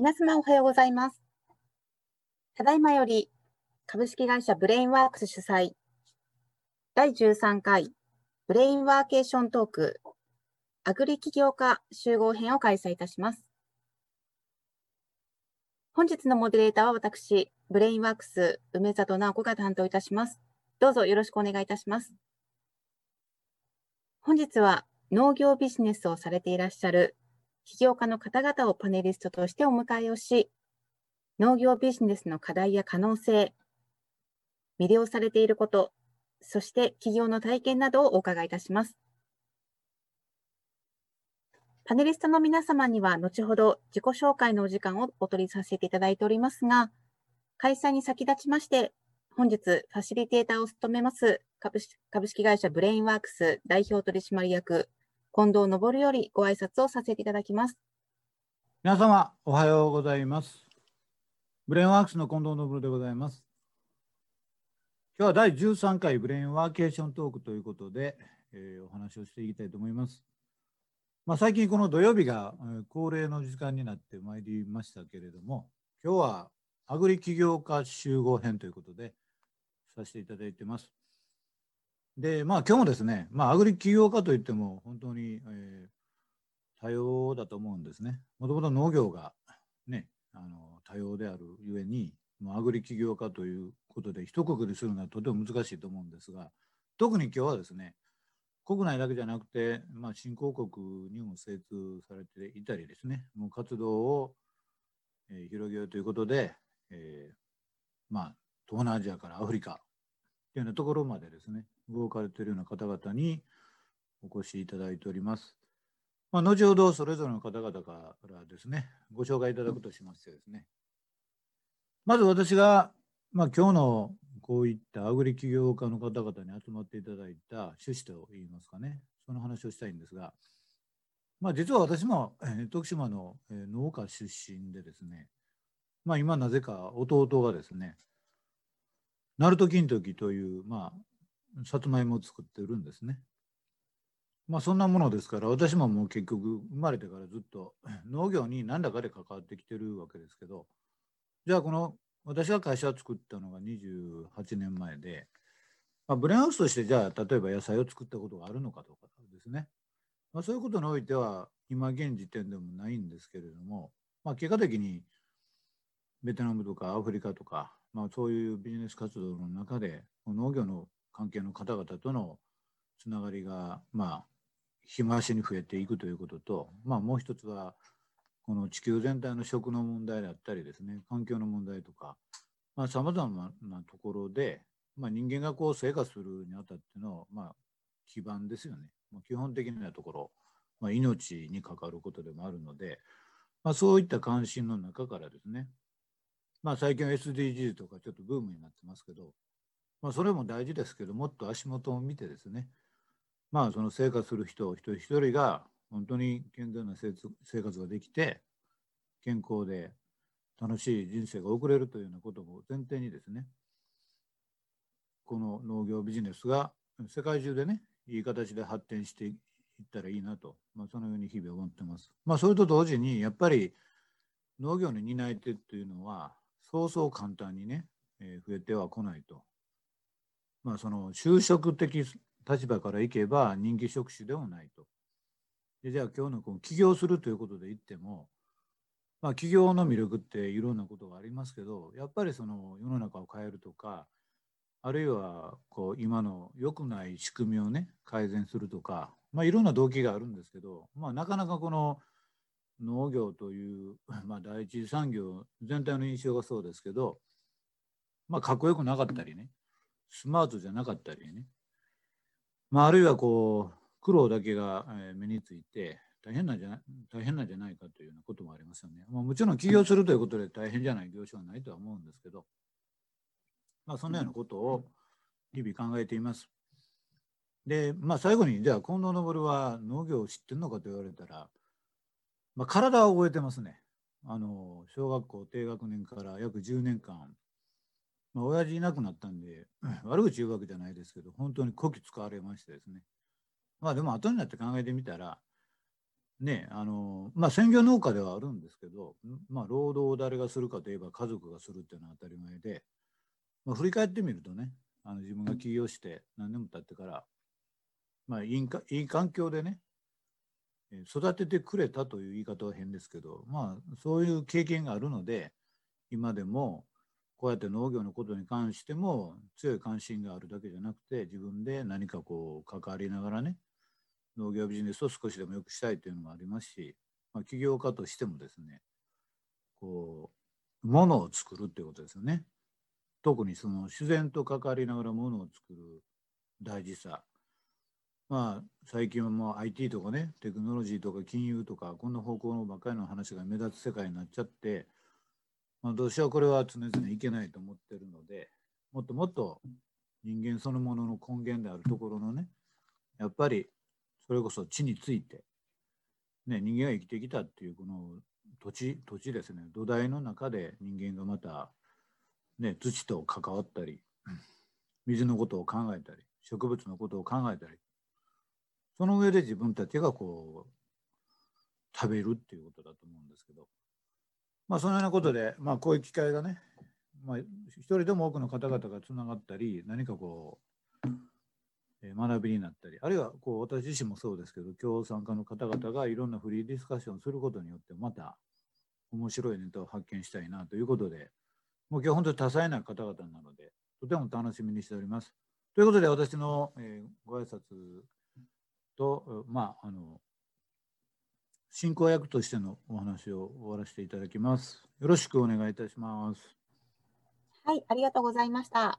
皆様おはようございます。ただいまより株式会社ブレインワークス主催第13回ブレインワーケーショントークアグリ起業家集合編を開催いたします。本日のモデレーターは私、ブレインワークス梅里直子が担当いたします。どうぞよろしくお願いいたします。本日は農業ビジネスをされていらっしゃる起業家の方々をパネリストとしてお迎えをし、農業ビジネスの課題や可能性、魅了されていること、そして企業の体験などをお伺いいたします。パネリストの皆様には後ほど自己紹介のお時間をお取りさせていただいておりますが、開催に先立ちまして、本日ファシリテーターを務めます株式会社ブレインワークス代表取締役近藤昇よりご挨拶をさせていただきます。皆様、おはようございます。ブレインワークスの近藤昇でございます。今日は第13回ブレインワーケーショントークということで、えー、お話をしていきたいと思います。まあ、最近この土曜日が、えー、恒例の時間になってまいりましたけれども、今日はアグリ起業家集合編ということでさせていただいてます。で、まあ今日もですね、まあアグリ起業家といっても本当に、えー、多様だと思うんですね。もともと農業がね、あの多様であるゆえに、まあ、アグリ起業家ということで一括りするのはとても難しいと思うんですが、特に今日はですね、国内だけじゃなくて、まあ、新興国にも精通されていたりですね、もう活動を、えー、広げようということで、えー、まあ、東南アジアからアフリカというようなところまでですね、動かれているような方々にお越しいただいております。まあ、後ほどそれぞれの方々からですね、ご紹介いただくとしましてですね、まず私が、まあ、今日のこういったアグリ起業家の方々に集まっていただいた趣旨といいますかね、その話をしたいんですが、まあ、実は私も、徳島の、農家出身でですね、まあ、今なぜか弟がですね、鳴門金時という、まあ、さつまいもを作ってるんですね。まあそんなものですから私ももう結局生まれてからずっと農業に何らかで関わってきてるわけですけどじゃあこの私が会社を作ったのが28年前で、まあ、ブレンハウスとしてじゃあ例えば野菜を作ったことがあるのかとかですね、まあ、そういうことにおいては今現時点でもないんですけれども、まあ、結果的にベトナムとかアフリカとかまあ、そういうビジネス活動の中で農業の関係の方々とのつながりがまあ日増しに増えていくということと、まあ、もう一つはこの地球全体の食の問題だったりですね環境の問題とかさまざ、まなところで、まあ、人間がこう生活するにあたっての、まあ、基盤ですよね、まあ、基本的なところ、まあ、命に関わることでもあるので、まあ、そういった関心の中からですね。まあ、最近は SDGs とかちょっとブームになってますけど、まあ、それも大事ですけどもっと足元を見てですねまあその生活する人一人一人が本当に健全な生活ができて健康で楽しい人生が送れるというようなことを前提にですねこの農業ビジネスが世界中でねいい形で発展していったらいいなと、まあ、そのように日々思ってます。まあ、それと同時にやっぱり農業の担い手っていうのはそうそう簡単にね、えー、増えてはこないと。まあその就職的立場からいけば人気職種ではないと。でじゃあ今日のこの起業するということで言っても、まあ、起業の魅力っていろんなことがありますけどやっぱりその世の中を変えるとかあるいはこう今の良くない仕組みをね改善するとか、まあ、いろんな動機があるんですけど、まあ、なかなかこの農業という、まあ、第一次産業全体の印象がそうですけど、まあ、かっこよくなかったりねスマートじゃなかったりね、まあ、あるいはこう苦労だけが目について大変なんじゃ大変なんじゃないかというようなこともありますよね。まあ、もちろん起業するということで大変じゃない業種はないとは思うんですけど、まあ、そのようなことを日々考えています。で、まあ、最後にじゃあ近藤昇は農業を知ってるのかと言われたらまあ、体は覚えてますね。あの小学校低学年から約10年間、まあ、親父いなくなったんで、悪口言うわけじゃないですけど、本当にこき使われましてですね。まあでも後になって考えてみたら、ねあのまあ専業農家ではあるんですけど、まあ、労働を誰がするかといえば家族がするっていうのは当たり前で、まあ、振り返ってみるとねあの自分が起業して何年も経ってから、まあ、いいかいい環境でね育ててくれたという言い方は変ですけど、まあ、そういう経験があるので今でもこうやって農業のことに関しても強い関心があるだけじゃなくて自分で何かこう関わりながらね農業ビジネスを少しでも良くしたいというのもありますし、まあ、起業家としてもですねこう物を作るっていうことですよね。特にその自然と関わりながら物を作る大事さまあ最近はもう IT とかねテクノロジーとか金融とかこんな方向のばっかりの話が目立つ世界になっちゃって、私はこれは常々いけないと思ってるのでもっともっと人間そのものの根源であるところのねやっぱりそれこそ地について、ね、人間が生きてきたっていうこの土地土地ですね。土台の中で人間がまたね、土と関わったり、水のことを考えたり、植物のことを考えたり、その上で自分たちがこう、食べるっていうことだと思うんですけど、まあそのようなことで、まあこういう機会がね、まあ一人でも多くの方々がつながったり、何かこう、え学びになったり、あるいはこう私自身もそうですけど、今日参加の方々がいろんなフリーディスカッションすることによって、また面白いネタを発見したいなということで、もう今日本当に多彩な方々なので、とても楽しみにしております。ということで、私の、えー、ご挨拶と、まあ、あの、進行役としてのお話を終わらせていただきます。よろしくお願いいたします。はい、ありがとうございました。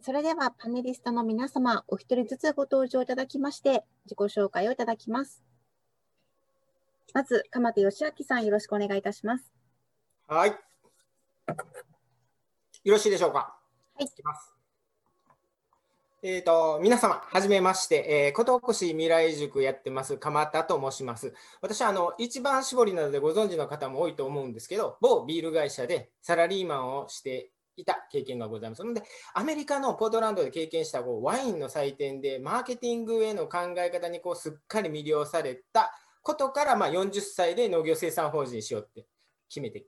それではパネリストの皆様、お一人ずつご登場いただきまして、自己紹介をいただきます。まず、鎌手義明さん、よろしくお願いいたします。はい。よろしいでしょうか。はい。え、ー、と、皆様、はじめまして、えー、ことおこし未来塾やってます、鎌田と申します。私は、あの、一番搾りなどでご存知の方も多いと思うんですけど、某ビール会社でサラリーマンをしていた経験がございますので、アメリカのポートランドで経験したこうワインの祭典で、マーケティングへの考え方にこうすっかり魅了されたことから、まあ、40歳で農業生産法人しようって決めて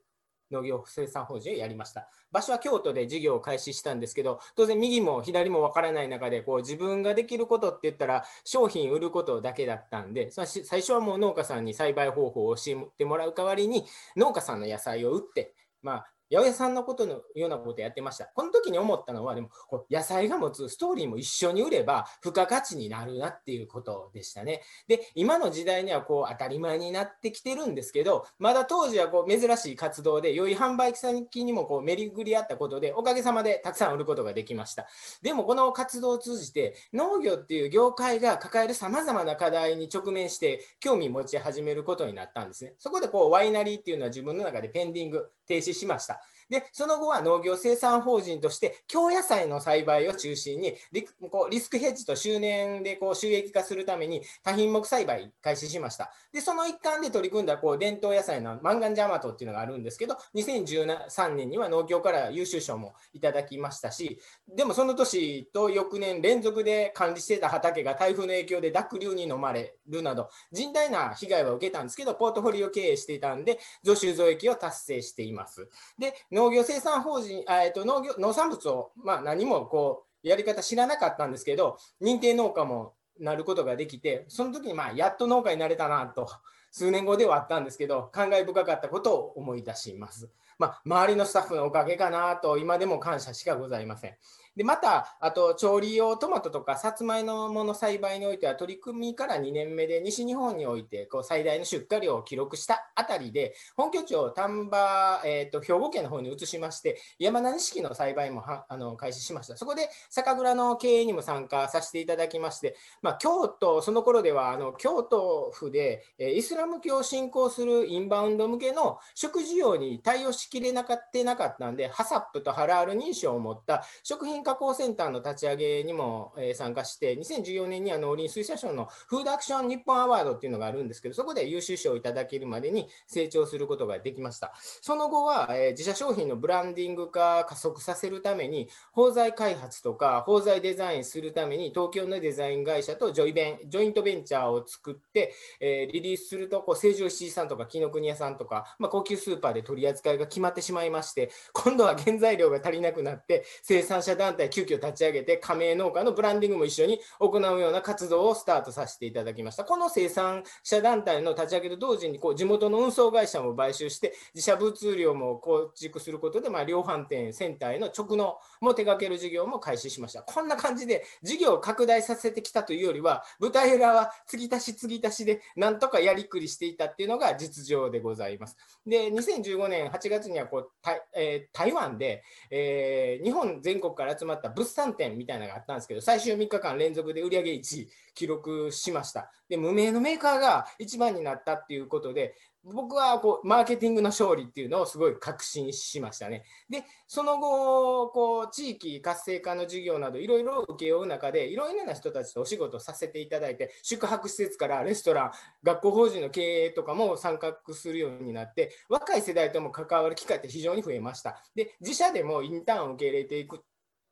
農業生産法人をやりました。場所は京都で事業を開始したんですけど、当然右も左も分からない中で、こう自分ができることって言ったら、商品売ることだけだったんで、最初はもう農家さんに栽培方法を教えてもらう代わりに、農家さんの野菜を売って、まあ、八百屋さんのことのようなことやってました。この時に思ったのは、でも野菜が持つストーリーも一緒に売れば付加価値になるなっていうことでしたね。で、今の時代にはこう当たり前になってきてるんですけど、まだ当時はこう珍しい活動で、良い販売先にもこう巡り合ったことで、おかげさまでたくさん売ることができました。でもこの活動を通じて、農業っていう業界が抱えるさまざまな課題に直面して、興味持ち始めることになったんですね。そこでこうワイナリーっていうのは自分の中でペンディング、停止しました。で、その後は農業生産法人として、京野菜の栽培を中心にリこうリスクヘッジと周年でこう収益化するために多品目栽培開始しました。で、その一環で取り組んだこう伝統野菜のマンガンジャマトっていうのがあるんですけど、2013年には農協から優秀賞もいただきましたし、でもその年と翌年連続で管理してた畑が台風の影響で濁流に飲まれるなど、甚大な被害は受けたんですけど、ポートフォリオ経営していたんで、増収増益を達成しています。で、農業生産法人、えー、と農業農産物を、まあ、何もこうやり方知らなかったんですけど、認定農家もなることができて、その時にまあやっと農家になれたなと、数年後ではあったんですけど、感慨深かったことを思い出します。まあ、周りのスタッフのおかげかなと、今でも感謝しかございません。でまた、あと調理用トマトとかさつまいもの栽培においては取り組みから2年目で西日本においてこう最大の出荷量を記録したあたりで本拠地を丹波、えーと、兵庫県の方に移しまして山田錦の栽培もはあの開始しました。そこで酒蔵の経営にも参加させていただきまして、まあ、京都その頃ではあの京都府でえイスラム教を信仰するインバウンド向けの食事用に対応しきれなかってなかったんで、ハサップとハラール認証を持った食品加工センターの立ち上げにも、え、参加して、2014年には農林水産省のフードアクション日本アワードっていうのがあるんですけど、そこで優秀賞をいただけるまでに成長することができました。その後は、え、自社商品のブランディング化加速させるために、包材開発とか包材デザインするために、東京のデザイン会社とジョイベンジョイントベンチャーを作って、え、リリースすると、こう成城石井さんとか紀ノ国屋さんとか、まあ、高級スーパーで取り扱いが決まってしまいまして、今度は原材料が足りなくなって、生産者団体急遽立ち上げて、加盟農家のブランディングも一緒に行うような活動をスタートさせていただきました。この生産者団体の立ち上げと同時にこう地元の運送会社も買収して、自社物流も構築することで、まあ、量販店、センターへの直納も手掛ける事業も開始しました。こんな感じで事業を拡大させてきたというよりは、舞台裏は継ぎ足し継ぎ足しで、なんとかやりくりしていたっていうのが実情でございます。で、2015年8月にはこう,、えー、台湾で、えー、日本全国から集まった物産展みたいなのがあったんですけど、最終3日間連続で売上1位記録しました。で、無名のメーカーが一番になったっていうことで、僕はこうマーケティングの勝利っていうのをすごい確信しましたね。で、その後、こう地域活性化の事業などいろいろ請け負う中で、いろいろな人たちとお仕事させていただいて、宿泊施設からレストラン、学校法人の経営とかも参画するようになって、若い世代とも関わる機会って非常に増えました。で、自社でもインターンを受け入れていく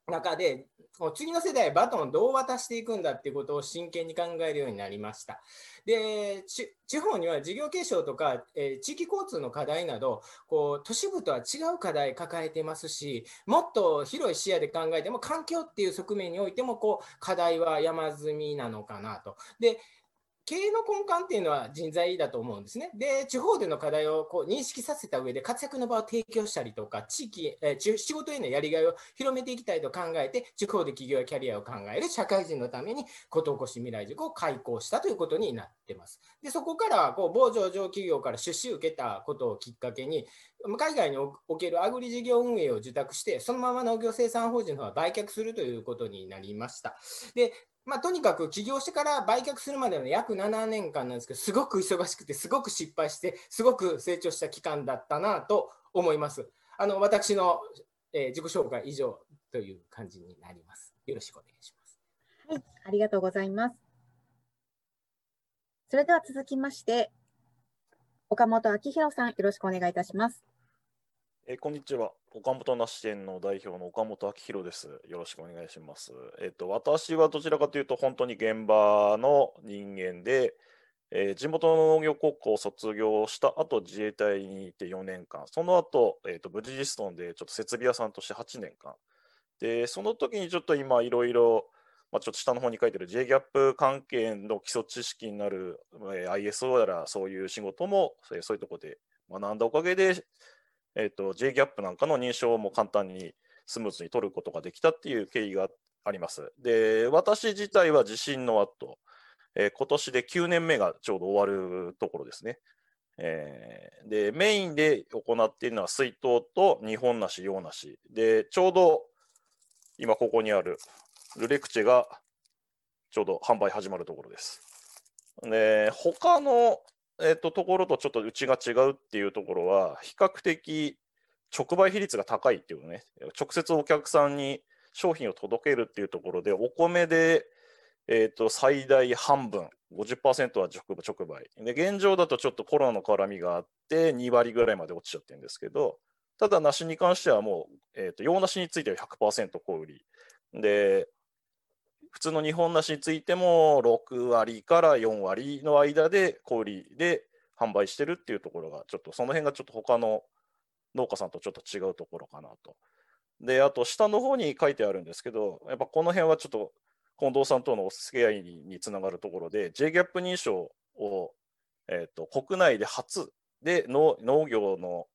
中で、次の世代バトンをどう渡していくんだっていうことを真剣に考えるようになりました。で地方には事業継承とか、えー、地域交通の課題などこう都市部とは違う課題抱えてますしもっと広い視野で考えても環境っていう側面においてもこう課題は山積みなのかなと。で経営の根幹っていうのは人材だと思うんですね。で、地方での課題をこう認識させた上で活躍の場を提供したりとか、地域、えー、仕事へのやりがいを広めていきたいと考えて、地方で企業やキャリアを考える社会人のために、ことおこし未来塾を開講したということになってます。で、そこからこう某上場企業から出資を受けたことをきっかけに、海外におけるアグリ事業運営を受託して、そのまま農業生産法人の方は売却するということになりました。で、まあ、とにかく起業してから売却するまでの約7年間なんですけど、すごく忙しくて、すごく失敗して、すごく成長した期間だったなと思います。あの私の、えー、自己紹介以上という感じになります。よろしくお願いします。はい、ありがとうございます。それでは続きまして、岡本明弘さん、よろしくお願いいたします。えー、こんにちは。岡本なし店の代表の岡本明弘です。よろしくお願いします。えっ、と、私はどちらかというと、本当に現場の人間で、えー、地元の農業高校を卒業した後、自衛隊にいて4年間、その後、えっ、と、ブリヂストンでちょっと設備屋さんとして8年間。で、その時にちょっと今、いろいろ、まあ、ちょっと下の方に書いてる JGAP 関係の基礎知識になる、えー、ISO やらそういう仕事も、そういうところで学んだおかげで、えーと、JGAP なんかの認証も簡単にスムーズに取ることができたっていう経緯があります。で、私自体は地震の後、えー、今年で9年目がちょうど終わるところですね。えー、で、メインで行っているのは水筒と日本梨、洋梨。で、ちょうど今ここにあるルレクチェがちょうど販売始まるところです。で、他のえっと、ところとちょっとうちが違うっていうところは、比較的直売比率が高いっていうね、直接お客さんに商品を届けるっていうところで、お米で、えっと最大半分、50%は直直売。で、現状だとちょっとコロナの絡みがあって、2割ぐらいまで落ちちゃってるんですけど、ただ、梨に関してはもう、えっと洋梨については100%小売り。で、普通の日本梨についても6割から4割の間で小売りで販売してるっていうところが、ちょっとその辺がちょっと他の農家さんとちょっと違うところかなと。で、あと下の方に書いてあるんですけど、やっぱこの辺はちょっと近藤さんとのお付き合いにつながるところで、JGAP 認証を、えーと、国内で初で農業の、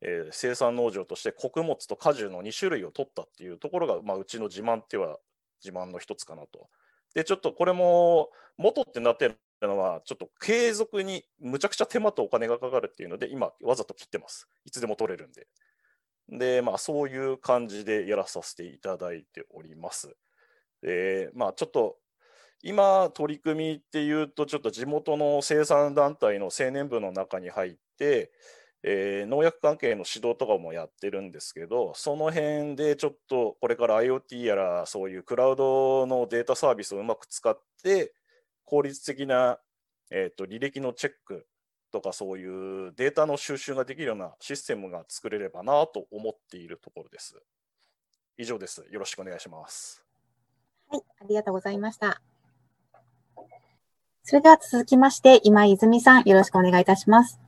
えー、生産農場として穀物と果樹の2種類を取ったっていうところが、まあ、うちの自慢っては自慢の一つかなと。で、ちょっとこれも元ってなってるのは、ちょっと継続にむちゃくちゃ手間とお金がかかるっていうので、今わざと切ってます。いつでも取れるんで。で、まあそういう感じでやらさせていただいております。で、まあちょっと今取り組みっていうと、ちょっと地元の生産団体の青年部の中に入って、えー農薬関係の指導とかもやってるんですけど、その辺でちょっとこれから IoT やらそういうクラウドのデータサービスをうまく使って、効率的な、えー、と履歴のチェックとかそういうデータの収集ができるようなシステムが作れればなと思っているところです。以上です。よろしくお願いします。はい、ありがとうございました。それでは続きまして、今泉さん、よろしくお願いいたします。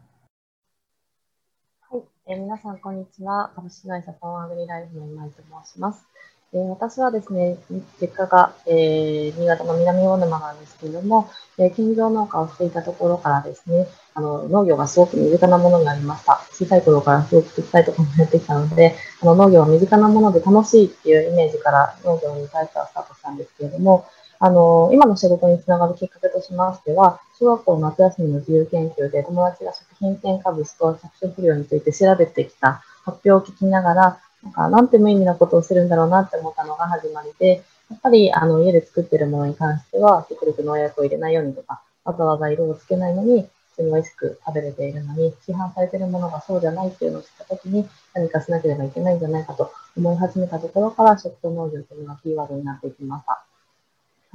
え皆さん、こんにちは。株式会社フォンアグリライフの今井と申します。え私はですね、実家が、えー新潟の南魚沼なんですけれども、えー兼業農家をしていたところからですね、あの農業がすごく身近なものになりました。小さい頃からすごく手伝いとかもやってきたので、あの農業は身近なもので楽しいっていうイメージから農業に対してはスタートしたんですけれども、あの今の仕事につながるきっかけとしましては、小学校夏休みの自由研究で友達が食品添加物と着色不良について調べてきた発表を聞きながら、なんかなんて無意味なことをしてるんだろうなって思ったのが始まりで、やっぱりあの家で作ってるものに関しては、極力農薬を入れないようにとか、わざわざ色をつけないのに、普通に美味しく食べれているのに、市販されているものがそうじゃないっていうのを知ったときに、何かしなければいけないんじゃないかと思い始めたところから、食と農業というのがキーワードになっていきました。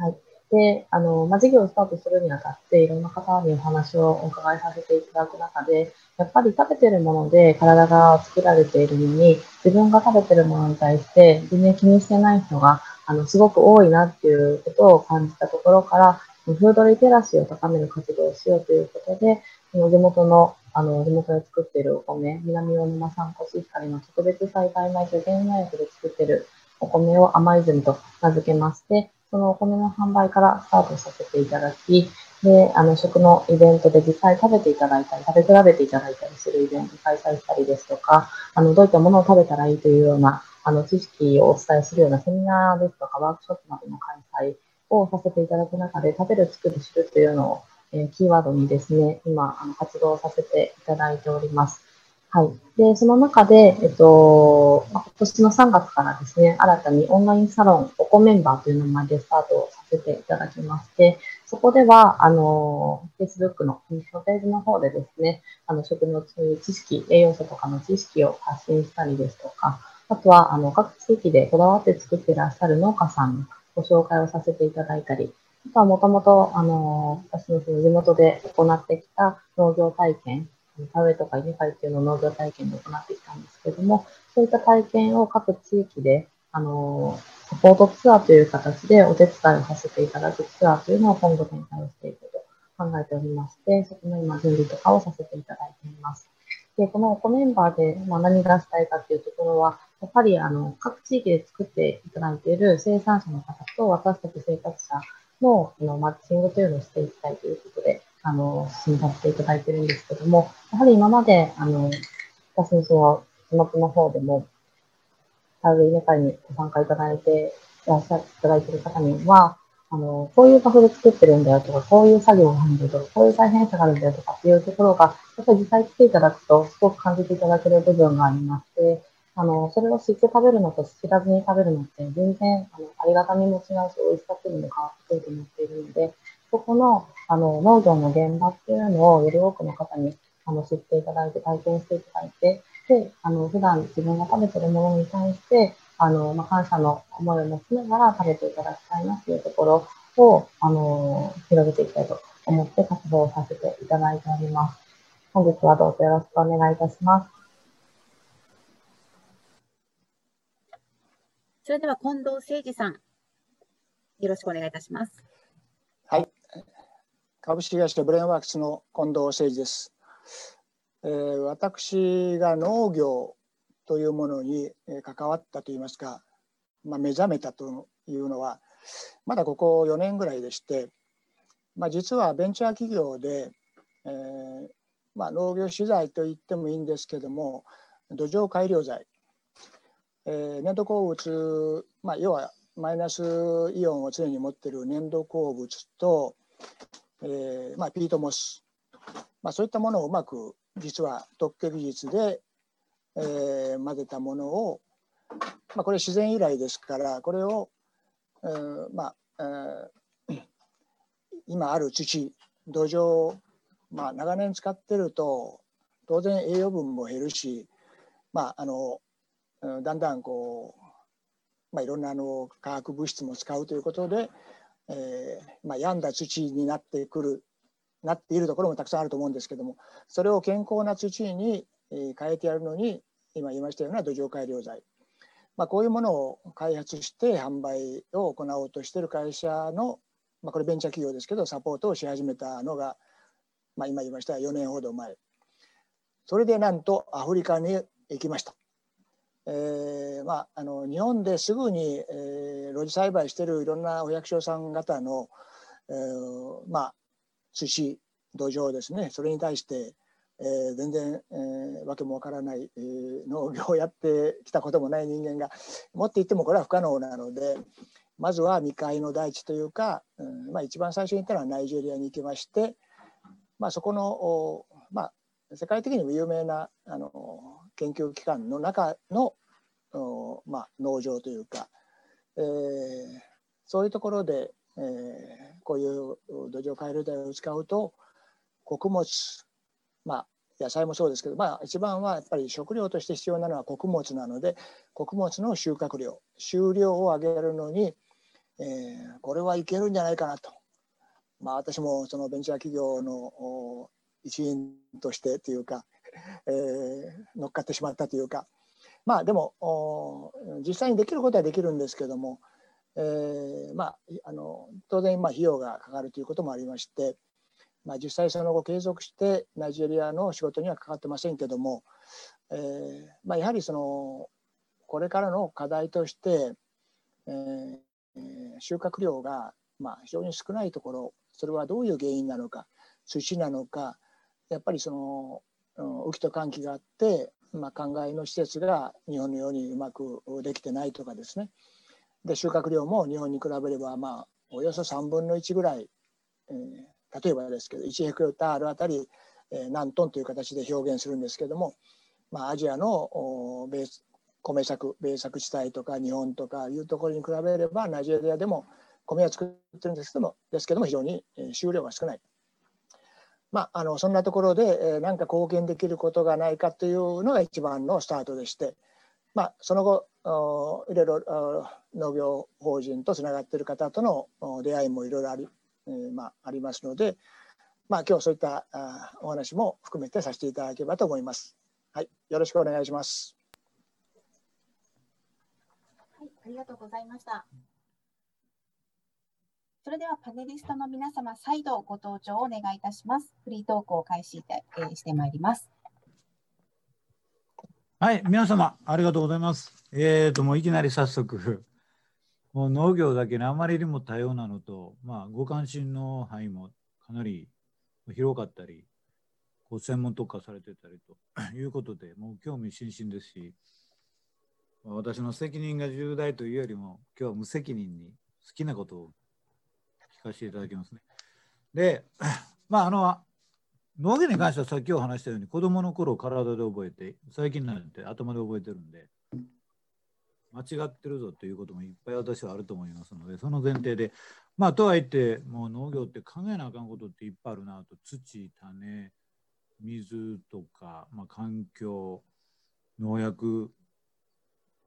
はい。で、あの、まあ、事業をスタートするにあたって、いろんな方にお話をお伺いさせていただく中で、やっぱり食べてるもので体が作られているのに、自分が食べてるものに対して全然気にしてない人が、あの、すごく多いなっていうことを感じたところから、フードリテラシーを高める活動をしようということで、その地元の、あの、地元で作っているお米、南魚沼産コシヒカリの特別栽培米と原農薬で作っているお米を甘泉と名付けまして、そのお米の販売からスタートさせていただき、で、あの、食のイベントで実際食べていただいたり、食べ比べていただいたりするイベント開催したりですとか、あの、どういったものを食べたらいいというような、あの、知識をお伝えするようなセミナーですとか、ワークショップなどの開催をさせていただく中で、食べる、作る、知るというのを、えーキーワードにですね、今、あの活動させていただいております。はい。で、その中で、えっと、今年の3月からですね、新たにオンラインサロン、おこメンバーという名前でスタートさせていただきまして、そこでは、あの、Facebook のインスタページの方でですね、あの、食の知識、栄養素とかの知識を発信したりですとか、あとは、あの、各地域でこだわって作っていらっしゃる農家さんのご紹介をさせていただいたり、あとはもともと、あの、私の地元で行ってきた農業体験、田植えとか稲刈りっていうのを農業体験で行ってきたんですけれども、そういった体験を各地域で、あの、サポートツアーという形でお手伝いをさせていただくツアーというのを今後展開をしていくと考えておりまして、そこの今準備とかをさせていただいています。で、このコメンバーで、まあ、何がしたいかっていうところは、やっぱりあの各地域で作っていただいている生産者の方と私たち生活者ののマッチングというのをしていきたいということで、あの、進めさせていただいてるんですけども、やはり今まで、あの、私のその地元の方でも、田植え稲刈りにご参加いただいていらっしゃいただいている方には、あの、こういう場所で作ってるんだよとか、こういう作業があるんだよとか、こういう大変さがあるんだよとかっていうところが、やっぱり実際来ていただくと、すごく感じていただける部分がありまして、あの、それを知って食べるのと知らずに食べるのって、全然、あの、ありがたみも違うし、美味しさっていうのも変わってくると思っているので、そこの、あの、農業の現場っていうのをより多くの方に、あの、知っていただいて、体験していただいて、で、あの、普段自分が食べてるものに対して、あの、まあ、感謝の思いを持ちながら食べていただきたいなっていうところを、あの、広げていきたいと思って活動させていただいております。本日はどうぞよろしくお願いいたします。それでは近藤誠二さん、よろしくお願いいたします。株式会社ブレインワークスの近藤誠二です。えー私が農業というものに関わったといいますか、まあ、目覚めたというのは、まだここ4年ぐらいでして、まあ、実はベンチャー企業で、えーまあ、農業資材と言ってもいいんですけども、土壌改良剤、え粘土鉱物、まあ、要はマイナスイオンを常に持ってる粘土鉱物と、えーまあ、ピートモス、まあ、そういったものをうまく実は特許技術で、えー混ぜたものを、まあ、これ自然由来ですからこれを、えーまあえー今ある土土壌、まあ、長年使ってると当然栄養分も減るし、まあ、あのだんだんこう、まあ、いろんなあの化学物質も使うということで、えーまあ、病んだ土になってくるなっているところもたくさんあると思うんですけどもそれを健康な土に変えてやるのに今言いましたような土壌改良剤、まあ、こういうものを開発して販売を行おうとしている会社の、まあ、これベンチャー企業ですけどサポートをし始めたのが、まあ、今言いました4年ほど前それでなんとアフリカに行きました。えーまあ、あの日本ですぐに、えー、露地栽培してるいろんなお役所さん方の、えーまあ、土土壌ですね。それに対して、えー、全然、えー、わけもわからない、えー、農業をやってきたこともない人間が持っていってもこれは不可能なのでまずは未開の大地というか、うんまあ、一番最初に行ったのはナイジェリアに行きまして、まあ、そこの、まあ、世界的にも有名なあの研究機関の中の、まあ、農場というか、えー、そういうところで、えー、こういう土壌改良剤を使うと穀物まあ野菜もそうですけど、まあ、一番はやっぱり食料として必要なのは穀物なので穀物の収穫量収量を上げるのに、えー、これはいけるんじゃないかなと、まあ、私もそのベンチャー企業の一員としてというか、えー、乗っかってしまったというか。まあでも実際にできることはできるんですけども、えー、まああの当然ま費用がかかるということもありまして、まあ、実際その後継続してナイジェリアの仕事にはかかってませんけども、えーまあ、やはりそのこれからの課題として、えー、収穫量がまあ非常に少ないところそれはどういう原因なのか土なのかやっぱりその雨季と寒気があって、まあ、灌漑の施設が日本のようにうまくできてないとかですねで収穫量も日本に比べればまあおよそ3分の1ぐらい、えー、例えばですけど1ヘクタールあたり、えー、何トンという形で表現するんですけども、まあ、アジアの米米作米作地帯とか日本とかいうところに比べればナイジェリアでも米は作ってるんですけどもですけども非常に収量が少ない。まあ、あのそんなところで、えー、何か貢献できることがないかというのが一番のスタートでして、まあ、その後いろいろ農業法人とつながっている方との出会いもいろいろあり,、えーまあ、ありますので、まあ、今日そういったあお話も含めてさせていただければと思います。はい、よろしくお願いします。はい、ありがとうございました。それではパネリストの皆様、再度ご登場をお願いいたします。フリートークを開始えー、してまいります。はい、皆様、ありがとうございます。えーと、もういきなり早速、もう農業だけにあまりにも多様なのと、まあ、ご関心の範囲もかなり広かったり、ご専門特化されてたりと いうことで、もう興味津々ですし、私の責任が重大というよりも、今日は無責任に好きなことを聞かせていただきますね。で、まあ、あの、脳外に関してはさっきお話したように子供の頃体で覚えて最近なんて頭で覚えてるんで間違ってるぞということもいっぱい私はあると思いますのでその前提でまあとはいってもう農業って考えなあかんことっていっぱいあるなと土種水とか、まあ、環境農薬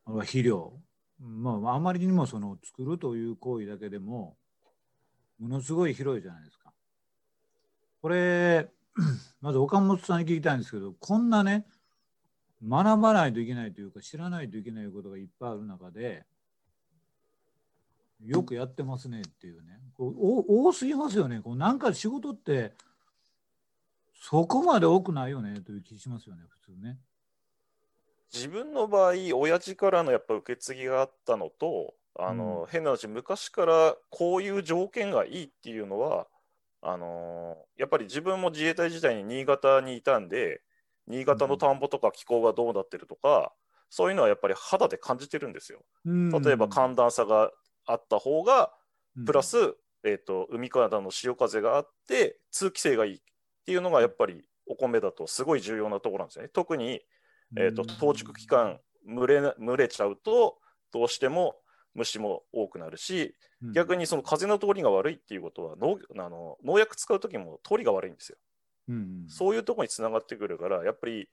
肥料まああまりにもその作るという行為だけでもものすごい広いじゃないですか。これ、まず岡本さんに聞きたいんですけど、こんなね、学ばないといけないというか、知らないといけないことがいっぱいある中で、よくやってますねっていうね、こう多すぎますよね。こうなんか仕事って、そこまで多くないよねという気しますよね、普通ね。自分の場合、親父からのやっぱ受け継ぎがあったのと、あの、うん、変な話、昔からこういう条件がいいっていうのは、あのー、やっぱり自分も自衛隊時代に新潟にいたんで、新潟の田んぼとか気候がどうなってるとか、うん、そういうのはやっぱり肌で感じてるんですよ。うん、例えば寒暖差があった方が、プラス、えーと、海からの潮風があって通気性がいいっていうのがやっぱりお米だとすごい重要なところなんですよね。特に、えーと、と当熟期間蒸れ蒸れちゃうとどうしても虫も多くなるし、逆にその風の通りが悪いっていうことは農あの農薬使う時も通りが悪いんですよ。うんそういうところにつながってくるから、やっぱり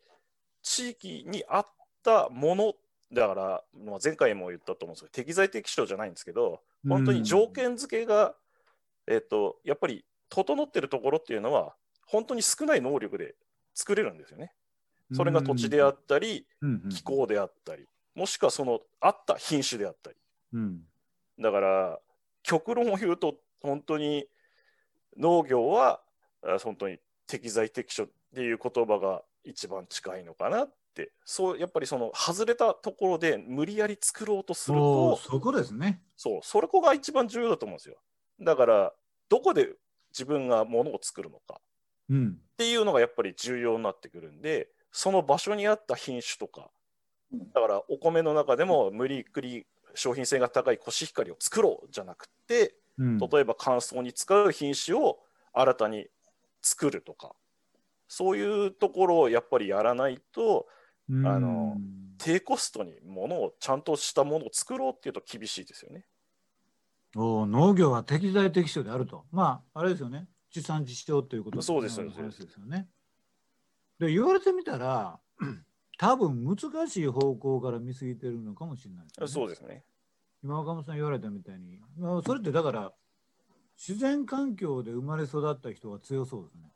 地域に合ったものだから、まあ、前回も言ったと思うんですけど、適材適所じゃないんですけど、本当に条件付けが、えっと、やっぱり整ってるところっていうのは、本当に少ない能力で作れるんですよね。それが土地であったり、うん気候であったり、もしくはそのあった品種であったり。うんだから、極論を言うと、本当に農業はあ本当に適材適所っていう言葉が一番近いのかなって、そうやっぱりその外れたところで無理やり作ろうとすると、そこですね。そう、それこが一番重要だと思うんですよ。だから、どこで自分がものを作るのかうんっていうのがやっぱり重要になってくるんで、その場所に合った品種とか、だからお米の中でも無理くり商品性が高いコシヒカリを作ろうじゃなくて、うん例えば乾燥に使う品種を新たに作るとか、そういうところをやっぱりやらないと、うんあの低コストにものをちゃんとしたものを作ろうっていうと厳しいですよね。おー農業は適材適所であると。まあ、あれですよね。地産地消ということそうですよね。で、言われてみたら、多分難しい方向から見過ぎてるのかもしれないね。そうですね。今岡本さん言われたみたいに、まあ、それってだから、自然環境で生まれ育った人は強そうですね。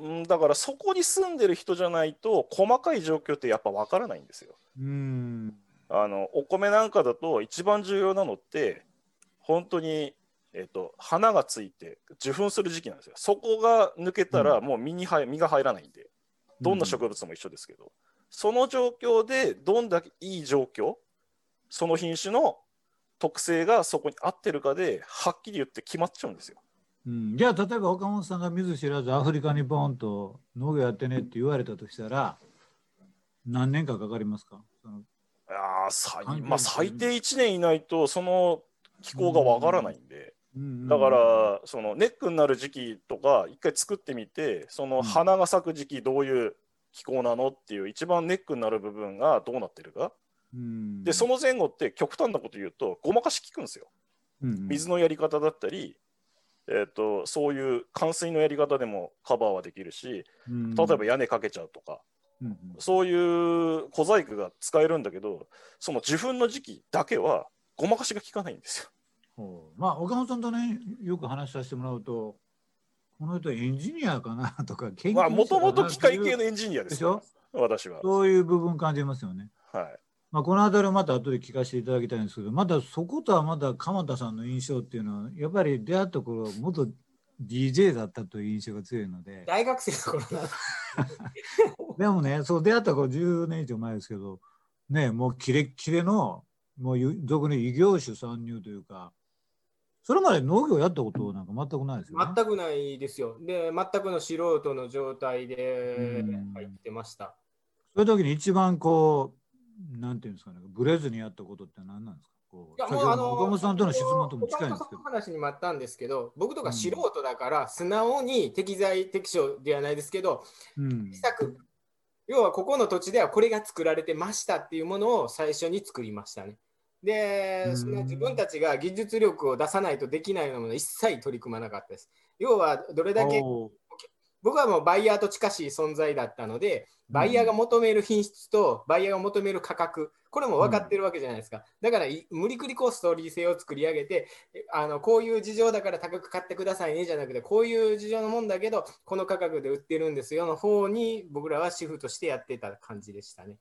うんだからそこに住んでる人じゃないと細かい状況ってやっぱ分からないんですよ。うーん。あのお米なんかだと一番重要なのって本当に、えっと花がついて受粉する時期なんですよ。そこが抜けたらもう実に入実が入らないんでどんな植物も一緒ですけど、その状況でどんだけいい状況その品種の特性がそこに合ってるかではっきり言って決まっちゃうんですよ。うん、じゃあ例えば岡本さんが見ず知らずアフリカにボーンと農業やってねって言われたとしたら何年かかかりますか？そのいやー最まあ、最低1年いないとその気候がわからないんで、うんうん。だからそのネックになる時期とか一回作ってみてその花が咲く時期どういう気候なのっていう一番ネックになる部分がどうなってるか。うん。でその前後って極端なこと言うとごまかし効くんですよ。うんうん。水のやり方だったり、えー、とそういう冠水のやり方でもカバーはできるしうん。例えば屋根かけちゃうとかうんうん。そういう小細工が使えるんだけどその受粉の時期だけはごまかしが効かないんですよ。まあ岡本さんとねよく話させてもらうとこの人エンジニアかなとか研究者まあかなもともと機械系のエンジニアでですしょ？私は。そういう部分感じますよね。はい。まあ、この辺りをまた後で聞かせていただきたいんですけどまだそことはまだ鎌田さんの印象っていうのはやっぱり出会った頃元 DJ だったという印象が強いので。大学生の頃な でもねそう出会った頃10年以上前ですけどねもうキレッキレのもうゆ俗に異業種参入というかそれまで農業やったことなんか全くないですよね。全くないですよ。で、全くの素人の状態でうん入ってました。そういう時に一番こうなんていうんですかねブレずにやったことって何なんですか？こういやもうあのの岡本さんとの質問とも近いんですけど。話にもあったんですけど、僕とか素人だから、素直に適材適所ではないですけど、うん要はここの土地ではこれが作られてましたっていうものを最初に作りましたね。でう、んその自分たちが技術力を出さないとできないようなもの一切取り組まなかったです。要はどれだけ僕はもうバイヤーと近しい存在だったので、バイヤーが求める品質とバイヤーが求める価格、これも分かってるわけじゃないですか。だからい無理くりこうストーリー性を作り上げて、えあのこういう事情だから高く買ってくださいねじゃなくて、こういう事情のもんだけど、この価格で売ってるんですよの方に僕らは主婦としてやってた感じでしたね。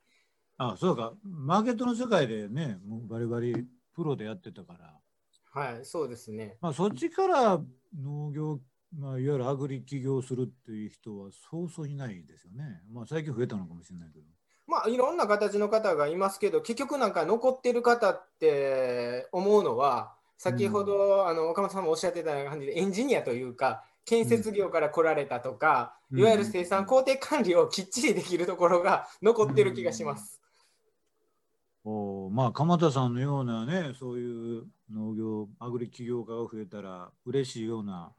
あそうかマーケットの世界でねもうバリバリプロでやってたから、はい、そうですね。まあ、そっちから農業、まあ、いわゆるアグリ起業するっていう人はそうそういないですよね。まあ、最近増えたのかもしれないけど。まあいろんな形の方がいますけど、結局なんか残ってる方って思うのは、先ほど、あの岡本さんもおっしゃってたような感じでエンジニアというか、建設業から来られたとか、うんいわゆる生産工程管理をきっちりできるところが残ってる気がします。おまあ鎌田さんのようなねそういう農業アグリ起業家が増えたら嬉しいような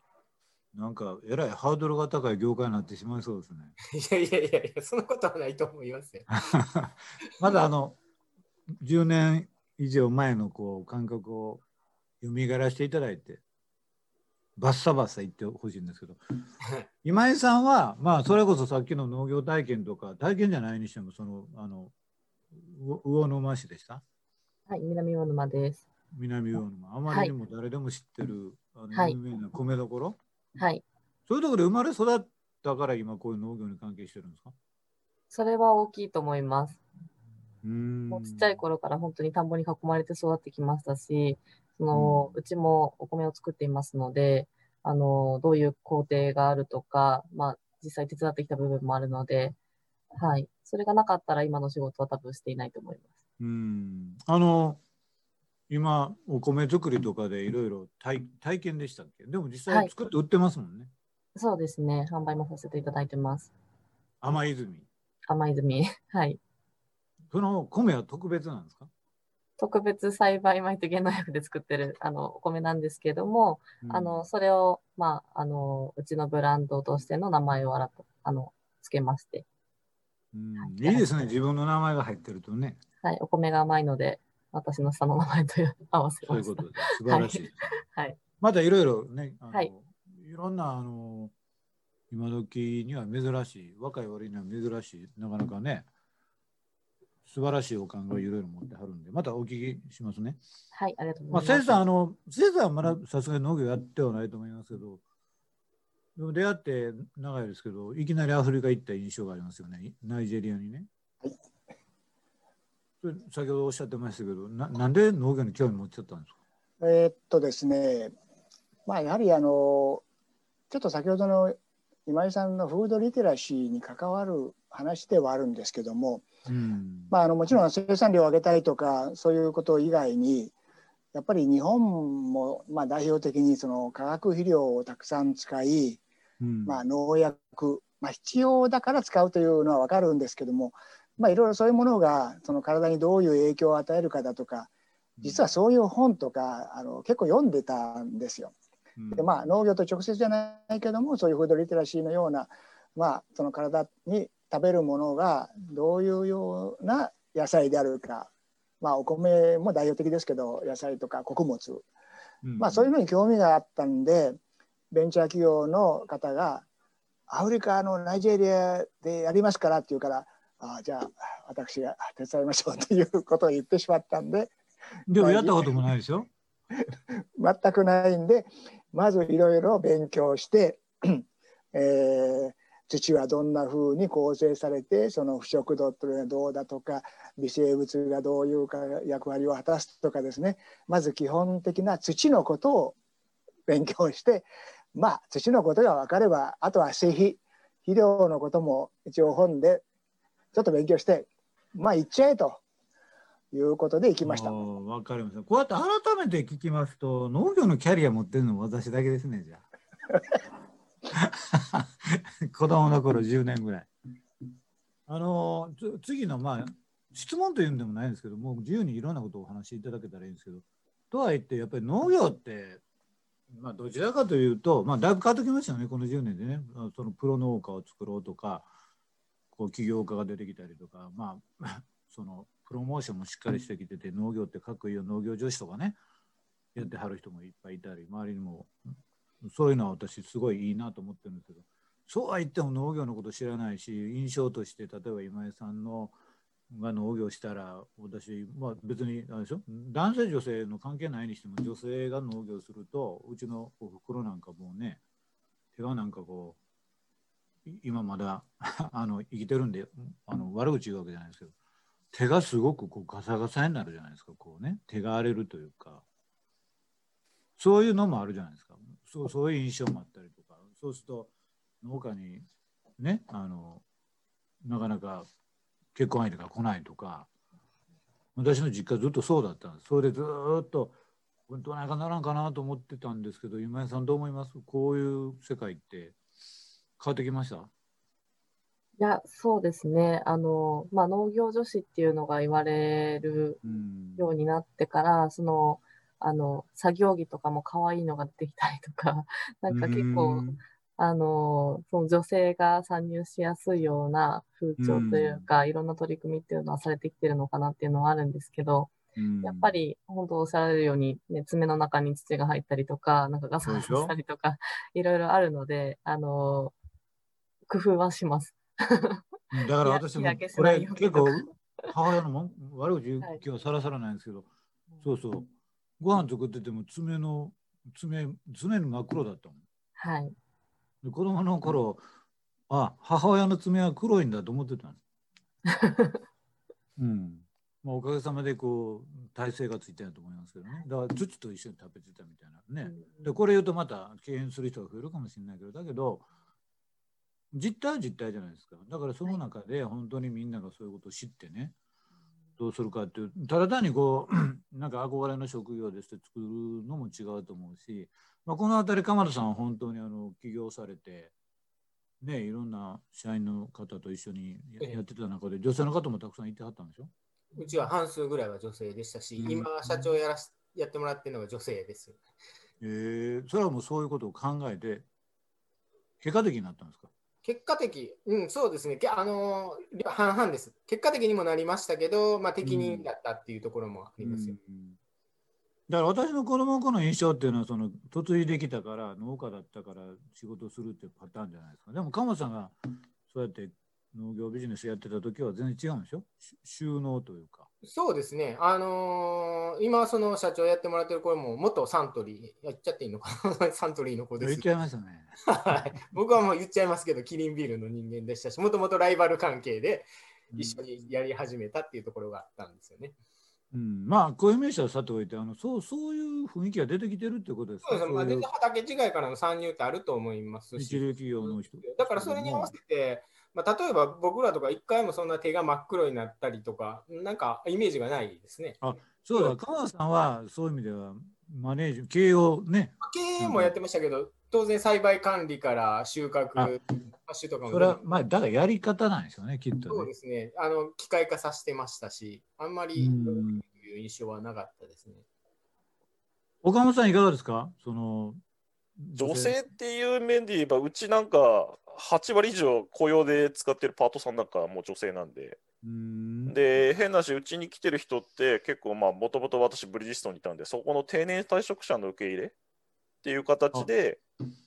なんかえらいハードルが高い業界になってしまいそうですね。いやいやいやいや、そんなことはないと思いますよ。まだあの10年以上前のこう感覚を蘇らせていただいてバッサバッサ言ってほしいんですけど 今井さんはまあそれこそさっきの農業体験とか体験じゃないにしてもそのあの魚沼市でした？はい、南魚沼です。南魚沼。あまりにも誰でも知ってる、あのはい。有名な米どころ、はい。そういうところで生まれ育ったから今こういう農業に関係してるんですか？それは大きいと思います。うーん。もうちっちゃい頃から本当に田んぼに囲まれて育ってきましたし、その、うちもお米を作っていますので、あの、どういう工程があるとか、まあ、実際手伝ってきた部分もあるので、はい。それがなかったら今の仕事は多分していないと思います。うんあの今お米作りとかでいろいろ体体験でしたっけ？でも実はい際作って売ってますもんね、そうですね。販売もさせていただいてます。甘泉甘泉。はい。その米は特別なんですか、特別栽培米と原農薬で作ってる、あの、お米なんですけども、うんあの、それを、まあ、あの、うちのブランドとしての名前をあらあの、つけまして、うんいいですね自分の名前が入ってるとねはい、お米が甘いので、私の下の名前と合わせま。そういうことで素晴らしい、はい。またいろいろねあの、はいい、ろんなあの今時には珍しい若い割には珍しいなかなかね素晴らしいお考えをいろいろ持ってはるんでまたお聞きしますね。はい、ありがとうまあ、ございます。先生あの先生はまださすがに農業やってはないと思いますけど出会って長いですけどいきなりアフリカ行った印象がありますよね。ナイジェリアにね。はい。それ先ほどおっしゃってましたけどななんで農業に興味持っちゃったんですか？えーっとですね、まあ、やはりあのちょっと先ほどの今井さんのフードリテラシーに関わる話ではあるんですけども、うん。まあ、あのもちろん生産量を上げたいとかそういうこと以外にやっぱり日本もまあ代表的にその化学肥料をたくさん使い、うん。まあ、農薬、まあ、必要だから使うというのは分かるんですけども、まあ、いろいろそういうものがその体にどういう影響を与えるかだとか実はそういう本とかあの結構読んでたんですよ。うん。でまあ、農業と直接じゃないけどもそういうフードリテラシーのような、まあ、その体に食べるものがどういうような野菜であるか、まあ、お米も代表的ですけど野菜とか穀物、うん。まあ、そういうのに興味があったんでベンチャー企業の方がアフリカのナイジェリアでやりますからって言うからあじゃあ私が手伝いましょうということを言ってしまったんででもやったこともないですよ。全くないんでまずいろいろ勉強して、えー土はどんなふうに構成されてその腐食度というのはどうだとか微生物がどういうか役割を果たすとかですねまず基本的な土のことを勉強してまあ土のことが分かればあとは施肥肥料のことも一応本でちょっと勉強してまあ行っちゃえということで行きましたあ。わかりました。こうやって改めて聞きますと、農業のキャリア持ってるのは私だけですね、じゃあ。子供の頃10年ぐらい。あの次のまあ質問というんでもないんですけどもう自由にいろんなことをお話しいただけたらいいんですけどとはいってやっぱり農業ってまあどちらかというとまあだいぶ変わってきましたよねこの10年でね。そのプロ農家を作ろうとかこう起業家が出てきたりとかまあ そのプロモーションもしっかりしてきてて農業ってかっこいいよ農業女子とかねやってはる人もいっぱいいたり周りにもそういうのは私すごいいいなと思ってるんですけどそうは言っても農業のこと知らないし印象として例えば今井さんのが農業したら私、まあ、別にあれでしょ？男性女性の関係ないにしても女性が農業するとうちのおふくろなんかもうね手がなんかこう今まだ あの生きてるんであの悪口言うわけじゃないですけど手がすごくこうガサガサになるじゃないですかこうね。手が荒れるというか。そういうのもあるじゃないですか。そうそういう印象もあったりとか。そうすると農家にねあのなかなか結婚相手が来ないとか私の実家ずっとそうだったんです。それでずーっとどうないかならんかなと思ってたんですけど今井さんどう思います？こういう世界って変わってきました？いや、そうですね。あの、まあ、農業女子っていうのが言われるうん。ようになってから、その、あの、作業着とかも可愛いのが出てきたりとか、なんか結構、あの、その女性が参入しやすいような風潮というか、いろんな取り組みっていうのはされてきてるのかなっていうのはあるんですけど、うん。やっぱり本当おっしゃられるように、ね、爪の中に土が入ったりとか、なんかガサガサしたりとか、いろいろあるので、あの工夫はします。うんだから私もこれ結構母親のもん？悪口言うはい。気はさらさらないんですけど、そうそう。ご飯作ってても爪の爪爪に真っ黒だったもん。はい。で子供の頃あ母親の爪は黒いんだと思ってたんですうん。まあ、おかげさまでこう体勢がついたんやと思いますけどね。だから土と一緒に食べてたみたいなね、でこれ言うとまた敬遠する人が増えるかもしれないけどだけど実態は実態じゃないですか。だからその中で本当にみんながそういうことを知ってねどうするかっていうただ単にこう なんか憧れの職業ですって作るのも違うと思うし、まあ、この辺り鎌田さんは本当にあの起業されてねいろんな社員の方と一緒にやってた中で女性の方もたくさんいてはったんでしょ？うちは半数ぐらいは女性でしたし、うん今社長やらしやってもらってるのが女性です。えー、それはもうそういうことを考えて結果的になったんですか？結果的、うん、そうですね、けあのー半々です。結果的にもなりましたけど、まあ、適任だったっていうところもありますよ。うんだから私の子供の頃の印象っていうのはその嫁いできたから農家だったから仕事するっていうパターンじゃないですか。でも鎌田さんがそうやって農業ビジネスやってた時は全然違うんでしょ？し収納というか。そうですね、あのー今、その社長やってもらってる子も、元サントリー、やっちゃっていいのかな、サントリーの子です。言っち。ゃいましたね。はい。僕はもう言っちゃいますけど、キリンビールの人間でしたし、もともとライバル関係で一緒にやり始めたっていうところがあったんですよね。うん、まあこういう名詞はさておいてあのそうそういう雰囲気が出てきてるってことですかそうですね、まあ、全然畑違いからの参入ってあると思いますし。一流企業の人。だからそれに合わせて、まあ、例えば僕らとか一回もそんな手が真っ黒になったりとか、なんかイメージがないですね。そうだ。鎌田さんはそういう意味ではマネージ経営をね。経営もやってましたけど、当然栽培管理から収穫、あハッシュとかも。それはまあだからやり方なんでしょうねきっとそうねですね、あの機械化させてましたし、あんまりうん。という印象はなかったですね。岡本さんいかがですか？その女性っていう面で言えば、うちなんか8割以上雇用で使ってるパートさんなんかもう女性なんで、うん。で、変なし、うちに来てる人って結構、まあ、もともと私、ブリヂストンにいたんで、そこの定年退職者の受け入れっていう形で、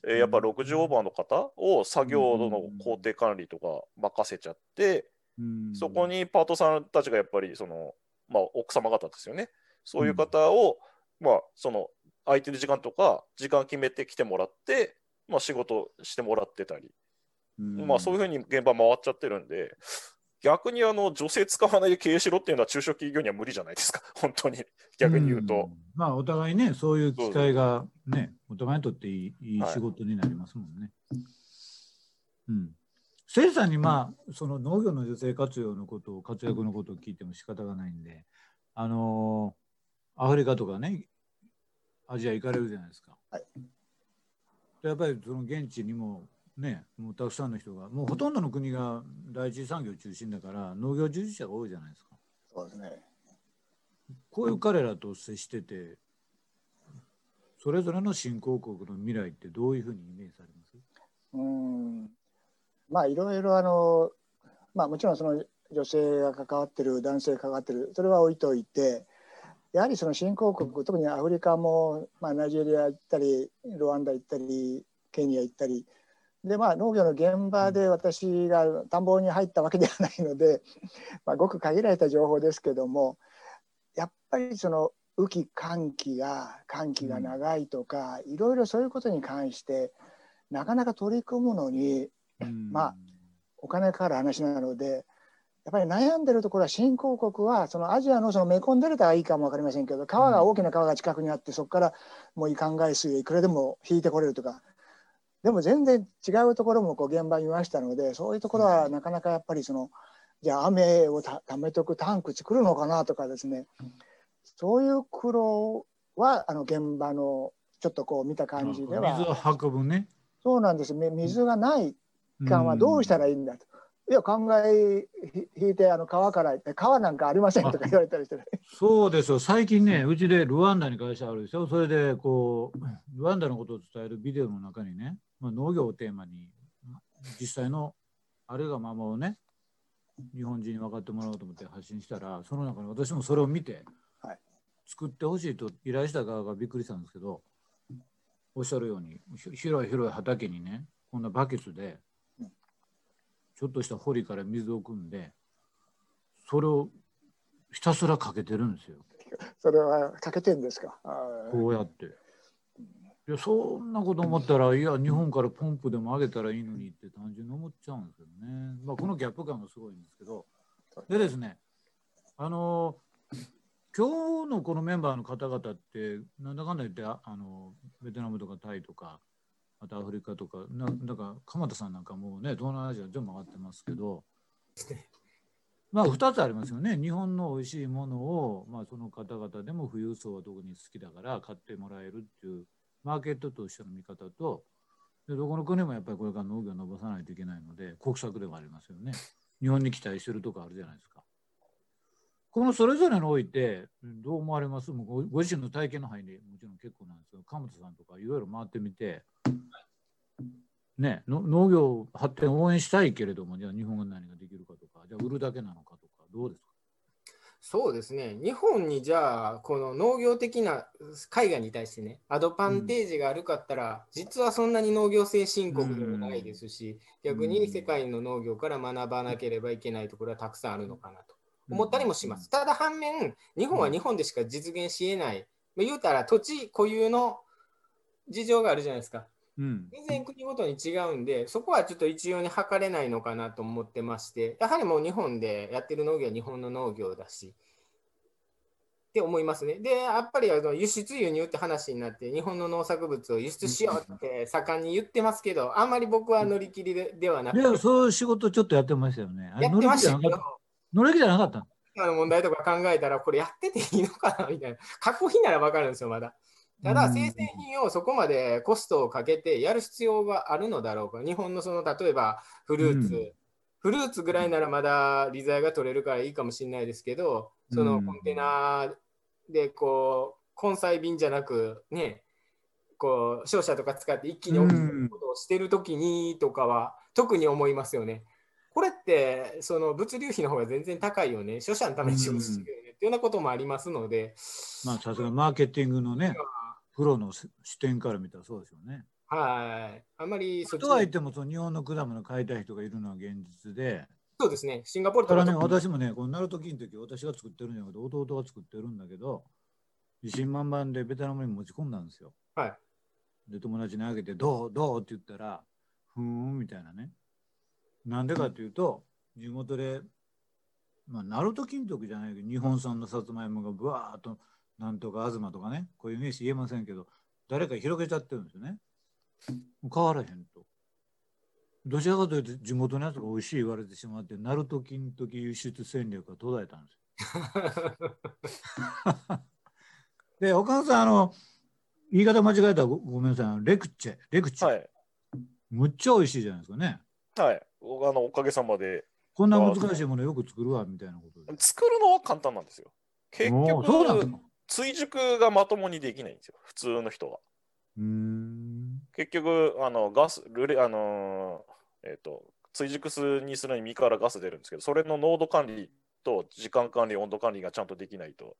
えーやっぱ60オーバーの方を作業の工程管理とか任せちゃって、うん。そこにパートさんたちがやっぱりその、まあ、奥様方ですよね。そういう方を、まあ、その空いてる時間とか、時間決めて来てもらって、まあ、仕事してもらってたり、うん。まあ、そういうふうに現場回っちゃってるんで、逆にあの女性使わないで経営しろっていうのは中小企業には無理じゃないですか、本当に。逆に言うと。んまあお互いねそういう機会がねお互いにとっていいいいはい仕事になりますもんね。うん。せいさんにまあその農業の女性活用のことを活躍のことを聞いても仕方がないんで、あのーアフリカとかねアジア行かれるじゃないですか。はいでやっぱりその現地にもねもうたくさんの人がもうほとんどの国が第一次産業中心だから農業従事者が多いじゃないですか。そうですね。こういう彼らと接してて、それぞれの新興国の未来ってどういうふうにイメージされます？うん。まあいろいろあのまあもちろんその女性が関わってる男性が関わってるそれは置いといて。やはりその新興国特にアフリカも、まあ、ナイジェリア行ったりルワンダ行ったりケニア行ったりで、まあ、農業の現場で私が田んぼに入ったわけではないので、まあ、ごく限られた情報ですけどもやっぱりその雨季寒季が寒季が長いとか、いろいろそういうことに関してなかなか取り組むのにまあお金かかる話なのでやっぱり悩んでるところは新興国はそのアジアのそのメコンデルタはいいかも分かりませんけど川が大きな川が近くにあってそこからもう移管外水いくらでも引いてこれるとかでも全然違うところもこう現場にいましたのでそういうところはなかなかやっぱりそのじゃあ雨をたためとくタンク作るのかなとかですね。そういう苦労はあの現場のちょっとこう見た感じでは。水を運ぶね。そうなんですみ水がない期間はどうしたらいいんだと。いや考えひ引いてあの川から川なんかありませんとか言われたりして、そうですよ。最近ねうちでルワンダに会社あるでしょ。それでこうルワンダのことを伝えるビデオの中にね、まあ、農業をテーマに実際のあれがままをね日本人に分かってもらおうと思って発信したらその中に私もそれを見てはい作ってほしいと依頼した側がびっくりしたんですけど、おっしゃるように、ひ広い広い畑にね、こんなバケツでうん、ちょっとした堀から水を汲んで、それをひたすらかけてるんですよ。それはかけてんですか？こうやって。いやそんなこと思ったら、いや、日本からポンプでも上げたらいいのにって単純に思っちゃうんですよね。まあ、このギャップ感がすごいんですけど。でですね、あの今日のこのメンバーの方々って、なんだかんだ言って、ああのベトナムとかタイとか、あとアフリカとか、ななんか鎌田さんなんかもうね、東南アジア全部上がってますけど、まあ2つありますよね。日本の美味しいものを、まあ、その方々でも富裕層は特に好きだから買ってもらえるっていうマーケットとしての見方と、でどこの国もやっぱりこれから農業を伸ばさないといけないので、国策ではありますよね。日本に期待してるとこあるじゃないですか。このそれぞれにおいて、どう思われます？もうごご自身の体験の範囲でもちろん結構なんですけど、鎌田さんとかいろいろ回ってみて、ね、の農業発展を応援したいけれども、じゃあ日本が何ができるかとか、じゃあ売るだけなのかとか、どうですか？そうですね。日本にじゃあ、この農業的な海外に対してね、アドバンテージがあるかったら、実はそんなに農業先進国でもないですし、逆に世界の農業から学ばなければいけないところはたくさんあるのかなと思ったりもします。ただ反面、日本は日本でしか実現し得ない、まあ言うたら土地固有の事情があるじゃないですか。うん。全然国ごとに違うんで、そこはちょっと一様に測れないのかなと思ってまして、やはりもう日本でやってる農業は日本の農業だし、って思いますね。で、やっぱりあの輸出輸入って話になって、日本の農作物を輸出しようって盛んに言ってますけど、あんまり僕は乗り切りでではなくて、そういう仕事ちょっとやってましたよね。やってましたけど乗り気じゃなかっ、た。乗り気じゃなかったの？問題とか考えたら、これやってていいのかな？みたいな。加工品ならわかるんですよ、まだ。ただ、うん生鮮品をそこまでコストをかけてやる必要があるのだろうか。日本のその、例えばフルーツ、うんフルーツぐらいならまだ利材が取れるからいいかもしれないですけど、そのうんコンテナでこう、根菜便じゃなく、ね、こう、商社とか使って一気に大きいことをしてるときにとかは、特に思いますよね。これって、その物流費の方が全然高いよね。商社のためにしてるよね。っていうようなこともありますので、まあ、さすがマーケティングのね、プロの視点から見たらそうですよね。はい。あんまりそっちとは言っても、その日本の果物買いたい人がいるのは現実で、そうですね。シンガポールだからね、私もね、このナルト金の時、私が作ってるんじゃなくて、弟が作ってるんだけど、自信満々でベトナムに持ち込んだんですよ。はい。で、友達にあげて、どうどう？って言ったら、ふーんみたいなね。なんでかっていうと、地元で、まあ、ナルト金時じゃないけど、日本産のさつまいもがぶわーっと、なんとか東とかね、こういう名詞言えませんけど、誰か広げちゃってるんですよね。変わらへんと。どちらかというと、地元のやつが美味しい言われてしまって、ナルト金時輸出戦略が途絶えたんですよ。で、岡野さん、あの、言い方間違えたらごごめんなさい。レクチェ、レクチェ。はい。むっちゃ美味しいじゃないですかね。はい。おあのおかげさまで、こんな難しいものよく作るわ、みたいなことで。作るのは簡単なんですよ。結おーそうな局、の追熟がまともにできないんですよ、普通の人は。うーん。結局、あのガス、ルレ、あのーえっ、と、追熟すにするのに身からガス出るんですけど、それの濃度管理と時間管理、温度管理がちゃんとできないと、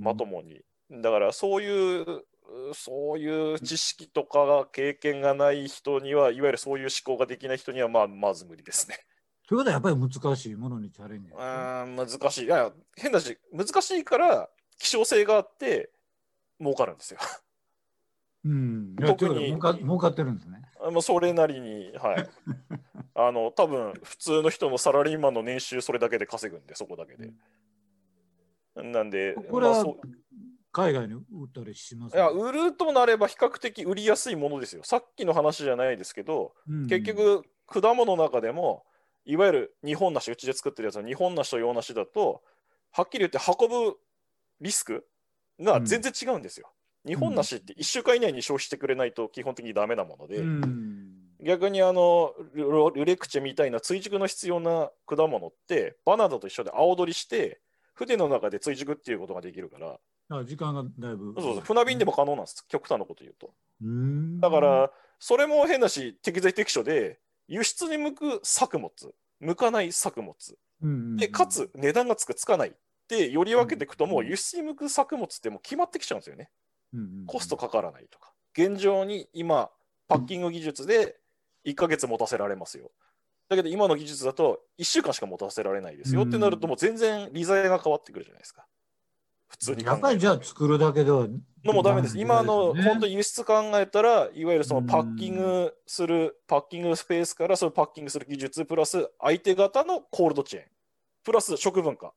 まともに。だから、そういう、そういう知識とか経験がない人には、いわゆるそういう思考ができない人には、まあ、まず無理ですね。ということはやっぱり難しいものにチャレンジう。ーん、難しい。いや、変だし、難しいから、希少性があって、儲かるんですよ。うん。特に儲か儲かってるんですね。あもうそれなりに、はい。あの、多分普通の人のサラリーマンの年収それだけで稼ぐんで、そこだけで。なんで、これはまあ海外に売ったりします？いや、売るとなれば比較的売りやすいものですよ。さっきの話じゃないですけど、うん結局、果物の中でも、いわゆる日本梨、うちで作ってるやつは日本梨と洋梨だと、はっきり言って運ぶリスク？が全然違うんですよ。日本梨って1週間以内に消費してくれないと基本的にダメなもので、うん。逆にあのルルレクチェみたいな追熟の必要な果物ってバナナと一緒で青取りして船の中で追熟っていうことができるから、あ時間がだいぶ。そうそう。船便でも可能なんです。極端なこと言うと。うん。だからそれも変だし適材適所で輸出に向く作物向かない作物。うん、でかつ値段がつくつかないで、より分けていくと、もう輸出に向く作物ってもう決まってきちゃうんですよね。コストかからないとか。現状に今、パッキング技術で1ヶ月持たせられますよ。だけど今の技術だと1週間しか持たせられないですよってなると、もう全然利材が変わってくるじゃないですか。普通に考えじゃあ作るだけではのもダメです。今のね本当に輸出考えたら、いわゆるそのパッキングする、パッキングスペースからそのパッキングする技術、プラス相手方のコールドチェーン、プラス食文化。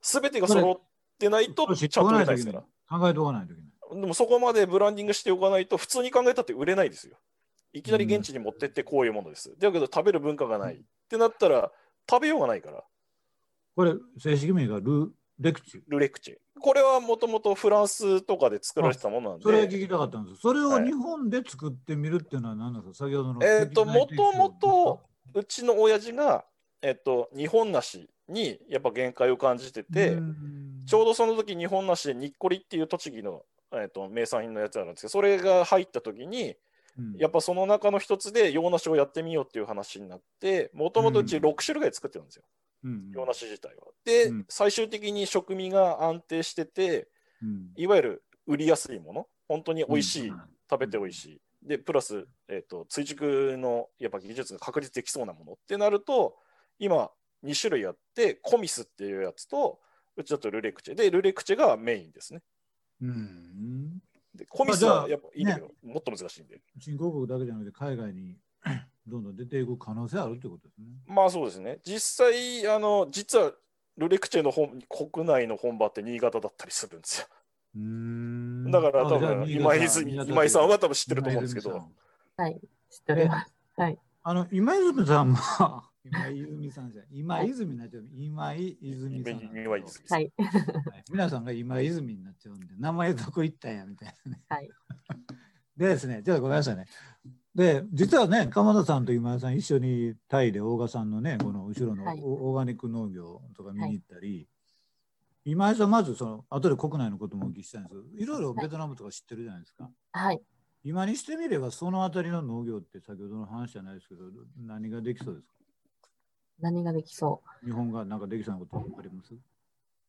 すべてが揃ってないとちゃんと売れなといですから。考えておかないといけない。でもそこまでブランディングしておかないと、普通に考えたって売れないですよ。いきなり現地に持ってってこういうものです。だけど食べる文化がないってなったら、食べようがないから、これ、正式名がル・レクチュ。ルレクチェ。これはもともとフランスとかで作られてたものなんで。それ聞きたかったんです。それをはい日本で作ってみるっていうのは何なんですか？先ほどの。えっ、と、もともとううちの親父が、えっ、と、日本梨にやっぱ限界を感じてて、ちょうどその時日本梨でにっこりっていう栃木の、えっと名産品のやつあるんですけど、それが入った時に、どやっぱその中の一つで洋梨をやってみようっていう話になって、もともとうちうん。6種類ぐらい作ってるんですよ、うん。洋梨自体は。で、うん。最終的に食味が安定してて、うん。いわゆる売りやすいもの、本当に美味しい、うん。食べて美味しい。で、プラス、えっと追熟のやっぱ技術が確立できそうなものってなると、今、2種類あって、コミスっていうやつと、うちだとルレクチェ。で、ルレクチェがメインですね。うん。でコミスはやっぱいいんだけど、もっと難しいんで。新興国だけじゃなくて海外にどんどん出ていく可能性あるってことですね。まあそうですね。実際、あの、実はルレクチェの本国内の本場って新潟だったりするんですよ。うーんだから多分今泉今井さんは多分知ってると思うんですけどはい、知っております。はい。あの今泉さんも今泉さんじゃ今泉になっちゃう今井泉さんはい。はい皆さんが今泉になっちゃうんで名前どこ行ったんやみたいなね。はい。でですね、ちょっとごめんなさいね。で、実はね、鎌田さんと今井さん一緒にタイで大賀さんのね、この後ろのはいオオーガニック農業とか見に行ったり、今井さんまずその後で国内のこともお聞きしたいんですけど、いろいろベトナムとか知ってるじゃないですか。はい。今にしてみればそのあたりの農業って先ほどの話じゃないですけど、何ができそうですか？何ができそう？日本がなんかできそうなことあります？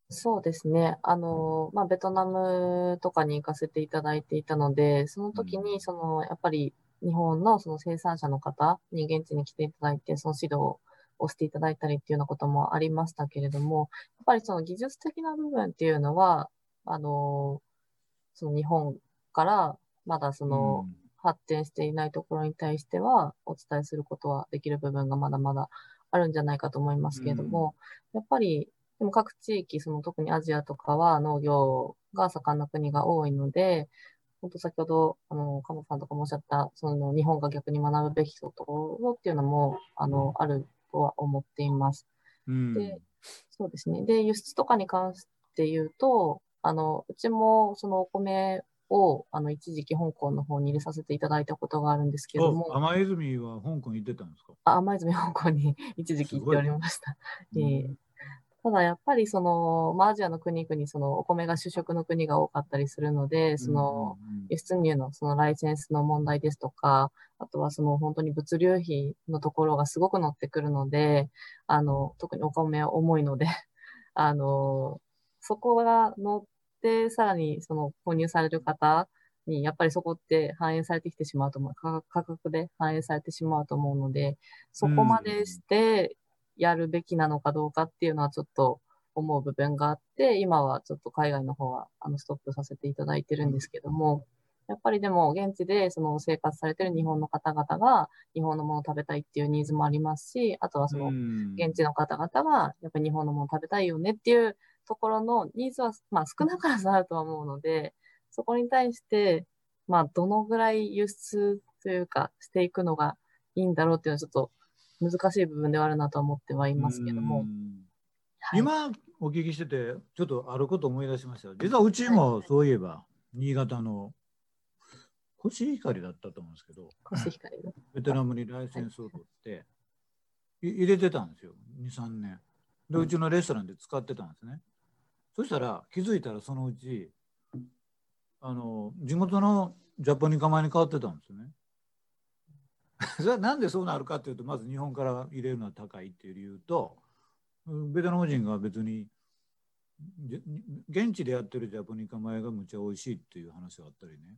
そうですね。あの、まあ、ベトナムとかに行かせていただいていたので、その時うんに、その、やっぱり日本のその生産者の方に現地に来ていただいて、その指導をしていただいたりっていうようなこともありましたけれども、やっぱりその技術的な部分っていうのは、あの、その日本からまだその、発展していないところに対してはお伝えすることはできる部分がまだまだあるんじゃないかと思いますけれども、やっぱりでも各地域、その特にアジアとかは農業が盛んな国が多いので、本当先ほど、あの、鴨さんとかもおっしゃった、その日本が逆に学ぶべきところっていうのも、あの、あるとは思っています。うんでそうですね。で、輸出とかに関して言うと、あの、うちもそのお米を、あの、一時期香港の方に入れさせていただいたことがあるんですけれども、お甘泉は香港行ってたんですか？あ甘泉香港に 一時期行っておりました。ええ。ただやっぱりその、まあ、アジアの国々、そのお米が主食の国が多かったりするので、その、輸出入のそのライセンスの問題ですとか、あとはその本当に物流費のところがすごく乗ってくるので、あの、特にお米は重いので、あの、そこが乗って、さらにその購入される方に、やっぱりそこって反映されてきてしまうと思う、価価格で反映されてしまうと思うので、そこまでしてやるべきなのかどうかっていうのはちょっと思う部分があって、今はちょっと海外の方はあのストップさせていただいてるんですけども、やっぱりでも現地でその生活されてる日本の方々が日本のものを食べたいっていうニーズもありますし、あとはその現地の方々がやっぱり日本のものを食べたいよねっていうところのニーズはまあ少なからずあるとは思うので、そこに対してまあどのぐらい輸出というかしていくのがいいんだろうっていうのはちょっと難しい部分ではあるなとは思ってはいますけども。はい。今お聞きしててちょっとあること思い出しました実はうちもそういえば新潟のコシヒカリだったと思うんですけどコシヒカリの。ベトナムにライセンスを取ってい。入れてたんですよ。23年。でうちのレストランで使ってたんですねそしたら気づいたらそのうちあの地元のジャポニカ米に変わってたんですよね それはなんでそうなるかっていうとまず日本から入れるのは高いっていう理由とベトナム人が別に現地でやってるジャポニカ米がむちゃ美味しいっていう話があったりね。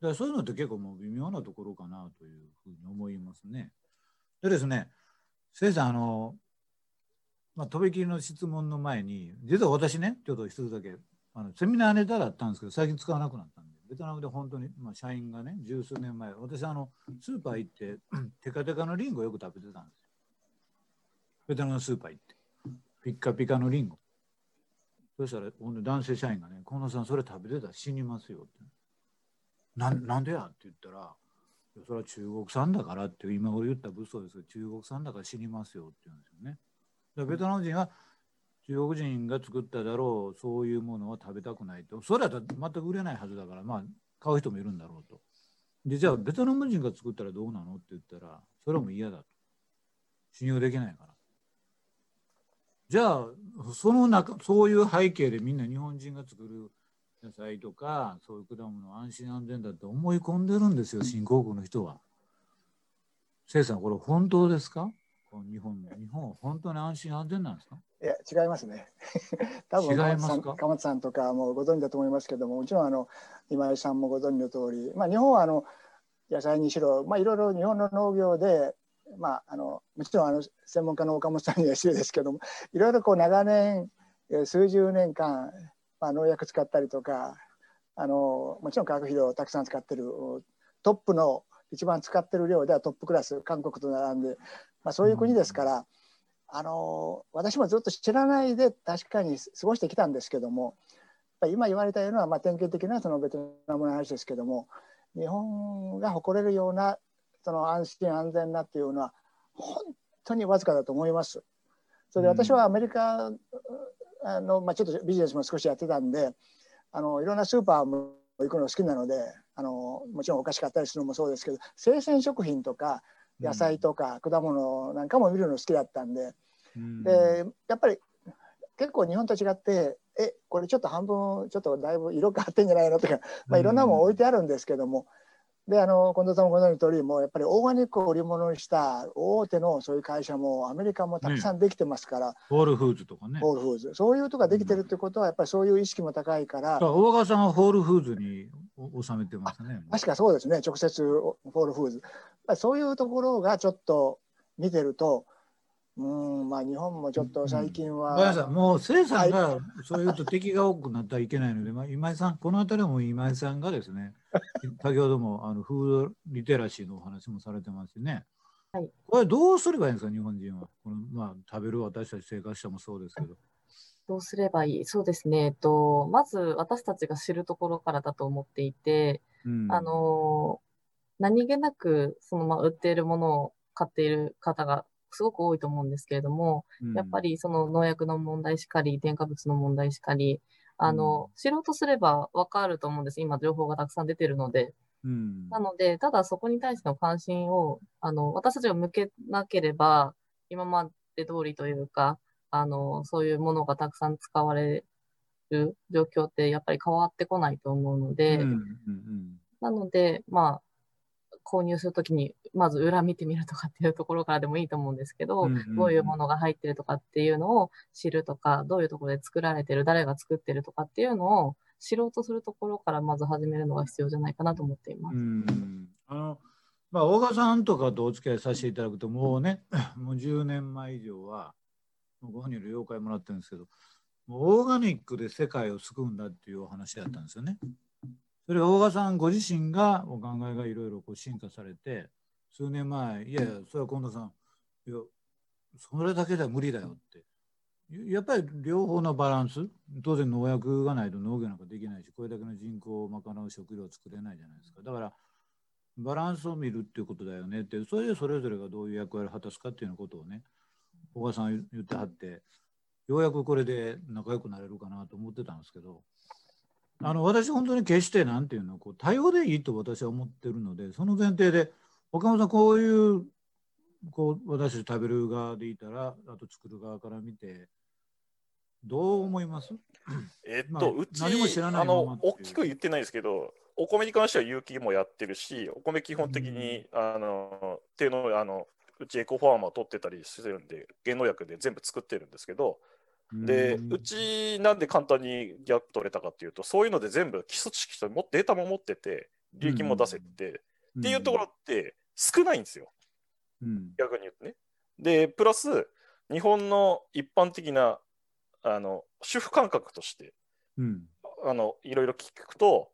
だからそういうのって結構もう微妙なところかなというふうに思いますね。でですね、せいさん、あの、まあ、とびきりの質問の前に、実は私ね、ちょっと一つだけ、あのセミナーネタだったんですけど、最近使わなくなったんで、ベトナムで本当に、まあ、社員がね、十数年前、私、あの、スーパー行って、テカテカのリンゴをよく食べてたんですよ。ベトナムのスーパー行って、ピッカピカのリンゴ。そしたら、男性社員がね、近藤さん、それ食べてた？ら死にますよって。ななんでや？って言ったら、それは中国産だからって今頃言った物騒ですけど、中国産だから死にますよって言うんですよね。ベトナム人は中国人が作っただろうそういうものは食べたくないと。それは全く売れないはずだからまあ買う人もいるんだろうと。でじゃあベトナム人が作ったらどうなのって言ったらそれも嫌だと。信用できないから。じゃあその中そういう背景でみんな日本人が作る野菜とかそういう果物安心安全だって思い込んでるんですよ新興国の人は。せいさんこれ本当ですか？日本日本本当に安心安全なんですか？いや違いますね。多分違いますか？鎌田さんとかもご存知だと思いますけどももちろんあの今井さんもご存知の通り、まあ、日本はあの野菜にしろ、まあ、いろいろ日本の農業で、まあ、あのもちろんあの専門家の岡本さんには失礼ですけどもいろいろこう長年数十年間、まあ、農薬使ったりとかあのもちろん化学肥料をたくさん使ってるトップの一番使ってる量ではトップクラス韓国と並んでまあ、そういう国ですから、あの私もずっと知らないで確かに過ごしてきたんですけども今言われたような、まあ、典型的なそのベトナムの話ですけども日本が誇れるようなその安心安全なっていうのは本当にわずかだと思います。それで私はアメリカあの、まあ、ちょっとビジネスも少しやってたんであのいろんなスーパーも行くの好きなのであのもちろんお菓子買ったりするのもそうですけど生鮮食品とか野菜とか果物なんかも見るの好きだったんで、うん、でやっぱり結構日本と違ってえこれちょっと半分ちょっとだいぶ色変わってんじゃないのとか、まあ、いろんなもん置いてあるんですけども、であの近藤さんもご存知の通りもやっぱりオーガニックを売り物にした大手のそういう会社もアメリカもたくさんできてますから、ホールフーズとかね。ホールフーズ。そういうとかできてるってことはやっぱりそういう意識も高いから、大川さんはホールフーズに収めてますね。確かそうですね。直接ホールフーズ。そういうところがちょっと見てるとうんまあ日本もちょっと最近は。ごめんなさい、もう生さんがそういうと敵が多くなったらいけないので、まあ、今井さん、この辺りも今井さんがですね、先ほどもあのフードリテラシーのお話もされてますね。はい、これどうすればいいんですか、日本人は。このまあ、食べる私たち生活者もそうですけど。どうすればいい？そうですね、えっと、まず私たちが知るところからだと思っていて、うん、あの何気なくそのまあ売っているものを買っている方がすごく多いと思うんですけれども、うん、やっぱりその農薬の問題しかり、添加物の問題しかり、あの、うん、知ろうとすればわかると思うんです。今、情報がたくさん出てるので。うん、なので、ただそこに対しての関心を、あの、私たちが向けなければ、今まで通りというか、あの、そういうものがたくさん使われる状況ってやっぱり変わってこないと思うので、うんうんうん、なので、まあ、購入するときに、まず裏見てみるとかっていうところからでもいいと思うんですけど、うんうん、どういうものが入ってるとかっていうのを知るとか、どういうところで作られてる、誰が作ってるとかっていうのを知ろうとするところからまず始めるのが必要じゃないかなと思っています。うんあのまあ、大賀さんとかとお付き合いさせていただくと、もうね、もう10年前以上は、ご本人の了解もらってるんですけど、もうオーガニックで世界を救うんだっていうお話だったんですよね。それ大賀さんご自身がお考えがいろいろこう進化されて数年前いやいやそれは近藤さんいやそれだけでは無理だよって。やっぱり両方のバランス当然農薬がないと農業なんかできないしこれだけの人口を賄う食料を作れないじゃないですか。だからバランスを見るっていうことだよねってそれでそれぞれがどういう役割を果たすかっていうようなことをね小川さん言ってはってようやくこれで仲良くなれるかなと思ってたんですけどあの私本当に決してなんていうのこう多様でいいと私は思ってるのでその前提で岡本さんこういうこう私食べる側でいたらあと作る側から見てどう思います？えっと、まあ、うち何も知らないあの大きく言ってないですけどお米に関しては有機もやってるしお米基本的に、うん、あの手のあのうちエコファーマー取ってたりしてるんで原農薬で全部作ってるんですけどで、うんうちなんで簡単にギャップ取れたかっていうと、そういうので全部基礎知識ともデータも持ってて、利益も出せて、っていうところって少ないんですよ、うん逆に言うとね。で、プラス、日本の一般的なあの主婦感覚としてうんあのいろいろ聞くと、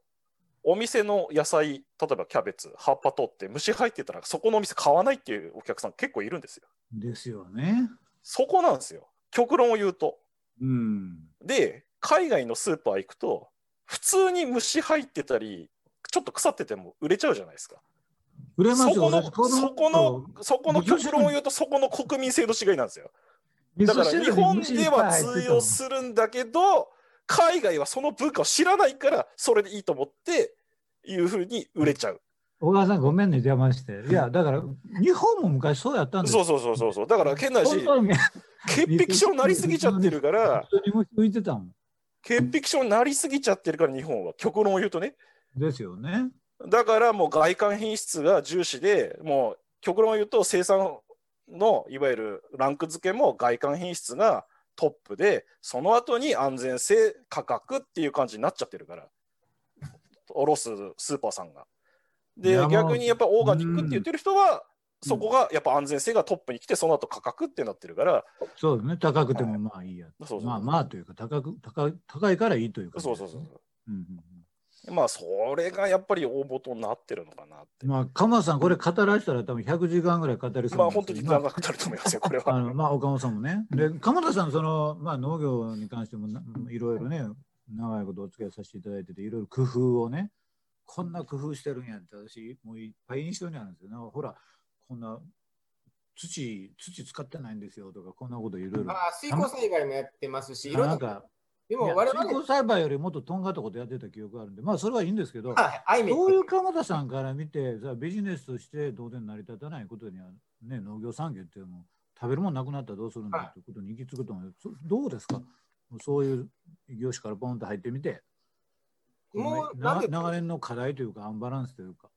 お店の野菜、例えばキャベツ、葉っぱ取って虫入ってたら、そこのお店買わないっていうお客さん結構いるんですよ。ですよね。そこなんですよ。極論を言うと。うんで、海外のスーパー行くと、普通に虫入ってたり、ちょっと腐ってても売れちゃうじゃないですか。売れますよそこのそこのそこの極論を言うと、そこの国民性の違いなんですよ。だから日本では通用するんだけど、海外はその文化を知らないから、それでいいと思って、いうふうに売れちゃう。小川さんごめんね邪魔して。いやだから日本も昔そうやったんですそうそうそうそうそう。だから変なし、潔癖症になりすぎちゃってるから、潔癖症になりすぎちゃってるから、日本は。極論を言うとね。ですよね。だからもう外観品質が重視で、もう極論を言うと生産のいわゆるランク付けも外観品質がトップで、その後に安全性、価格っていう感じになっちゃってるから、卸すスーパーさんが。で逆にやっぱオーガニックって言ってる人は、そこがやっぱ安全性がトップに来て、その後価格ってなってるから、そうですね。高くてもまあいいや。まあまあというか高く高い高いからいいというか。そうそうそう。うんうんまあそれがやっぱり大元になってるのかなってうん。。まあ鎌田さんこれ語らせたら多分100時間ぐらい語りそうまあ本当に長くなると思いますよ、これは。あのまあ岡本さんもね。で鎌田さんそのまあ農業に関してもないろいろね長いことお付き合いさせていただいてていろいろ工夫をねこんな工夫してるんやって私もういっぱい印象にあるんですよ。ほらこんな土土使ってないんですよとかこんなこといろいろ。ああ水耕栽培もやってますし、いろんなでも我々水耕栽培よりもっととんがったことやってた記憶があるんでまあそれはいいんですけど。はい、ういうク。鎌田さんから見てさビジネスとして当然成り立たないことには、ね、農業産業っていうのも食べるもんなくなったらどうするんだはいということに行き着くと思う、そどうですか？そういう業種からポンと入ってみてもう長年の課題というかアンバランスというか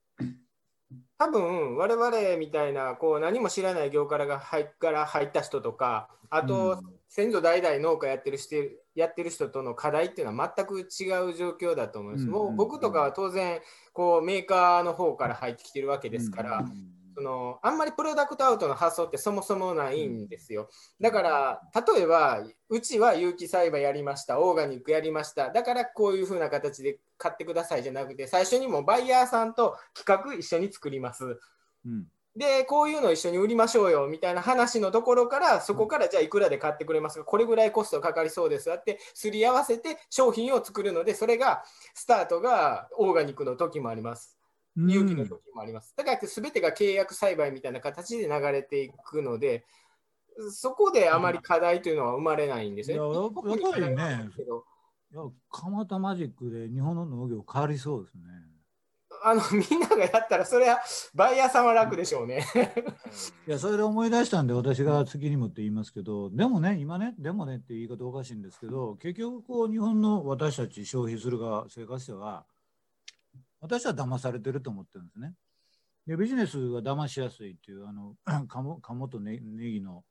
多分我々みたいなこう何も知らない業からが入から入った人とかあと、うん。先祖代々農家やってる人やってる人との課題っていうのは全く違う状況だと思います。うんもう僕とかは当然こうメーカーの方から入ってきてるわけですから、うんそのあんまりプロダクトアウトの発想ってそもそもないんですよ。だから例えばうちは有機栽培やりましたオーガニックやりましただからこういう風な形で買ってくださいじゃなくて最初にもうバイヤーさんと企画一緒に作ります。うんでこういうのを一緒に売りましょうよみたいな話のところからそこからじゃあいくらで買ってくれますか？これぐらいコストかかりそうですってすり合わせて商品を作るのでそれがスタートがオーガニックの時もあります。有機の時もあります。だから全てが契約栽培みたいな形で流れていくので、そこであまり課題というのは生まれないんですよね。いややっぱりねいや蒲田マジックで日本の農業変わりそうですね。あのみんながやったらそれはバイヤーさんは楽でしょうね。いやそれで思い出したんで私が次にもって言いますけどでもね今ねでもねって言い方おかしいんですけど結局こう日本の私たち消費する側生活者は私は騙されてると思ってるんですね。でビジネスが騙しやすいっていうあの 鴨鴨とネネギの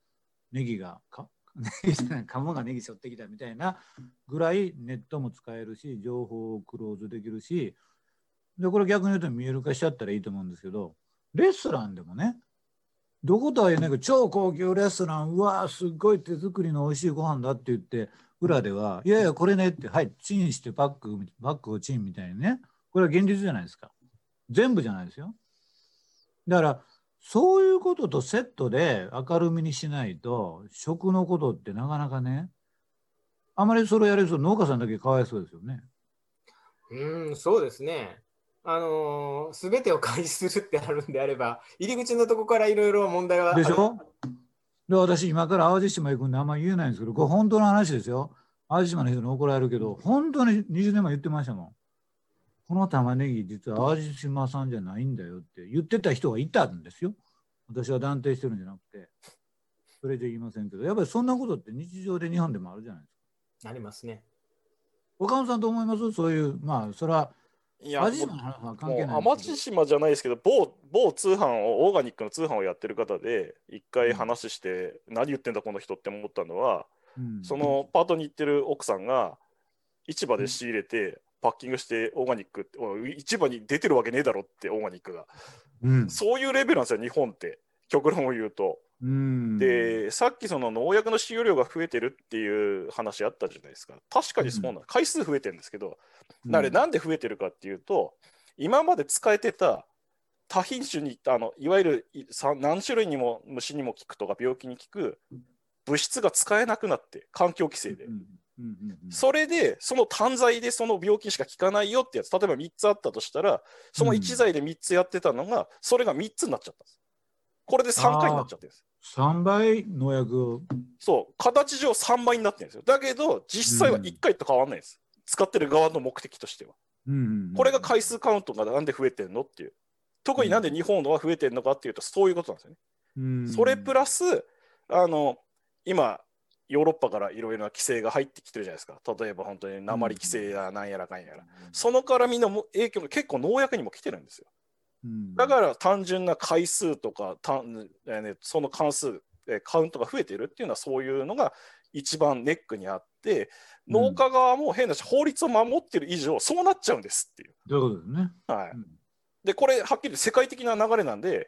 ネギがか ネギじゃない鴨がネギ背負ってきたみたいなぐらいネットも使えるし情報をクローズできるしでこれ逆に言うと見える化しちゃったらいいと思うんですけどレストランでもねどことは言えないけど超高級レストランうわーすっごい手作りの美味しいご飯だって言って裏ではいやいやこれねってはいチンしてバッグバッグをチンみたいにねこれは現実じゃないですか。全部じゃないですよ。だからそういうこととセットで明るみにしないと食のことってなかなかねあまりそれやると農家さんだけかわいそうですよね。うん、そうですね。あのす、べてを開示するってあるんであれば、入り口のとこからいろいろ問題はある。でしょ？で私今から淡路島行くんであんまり言えないんですけどこれ本当の話ですよ。淡路島の人に怒られるけど本当に20年前言ってましたもんこの玉ねぎ実は淡路島さんじゃないんだよって言ってた人がいたんですよ。私は断定してるんじゃなくて。それじゃ言いませんけど。やっぱりそんなことって日常で日本でもあるじゃないですか。ありますね。岡本さんどう思います？そういうまあそれはいや淡路島の話は関係ないもう淡路島じゃないですけど某某通販をオーガニックの通販をやってる方で一回話して、何言ってんだこの人って思ったのはうん。そのパートに行ってる奥さんが市場で仕入れて、パッキングしてオーガニックって市場に出てるわけねえだろってオーガニックが、うん。そういうレベルなんですよ日本って。極論を言うと。うん。でさっきその農薬の使用量が増えてるっていう話あったじゃないですか。確かにそうなの、回数増えてるんですけどあれなんで増えてるかっていうと今まで使えてた多品種にあのいわゆる何種類にも虫にも効くとか病気に効く物質が使えなくなって環境規制で、うんうんうん。うんそれでその単剤でその病気しか効かないよってやつ例えば3つあったとしたらその1剤で3つやってたのがそれが3つになっちゃったんです。これで3回になっちゃってるんです。3倍農薬を。そう。形上3倍になってるんですよ。だけど実際は1回と変わらないです、使ってる側の目的としては。うんうんうん。これが回数カウントがなんで増えてるのっていう。特になんで日本のは増えてるのかっていうと、そういうことなんですよね。うん。それプラス、あの、今、ヨーロッパからいろいろな規制が入ってきてるじゃないですか。例えば本当に鉛規制やなんやらかんやら。その絡みのも影響が結構農薬にも来てるんですよ。うんだから単純な回数とか、単えーね、その関数、えーカウントが増えてるっていうのはそういうのが一番ネックにあって、農家側も変なし、法律を守ってる以上、そうなっちゃうんですっていう。ということですね。はいうんでこれはっきり世界的な流れなんで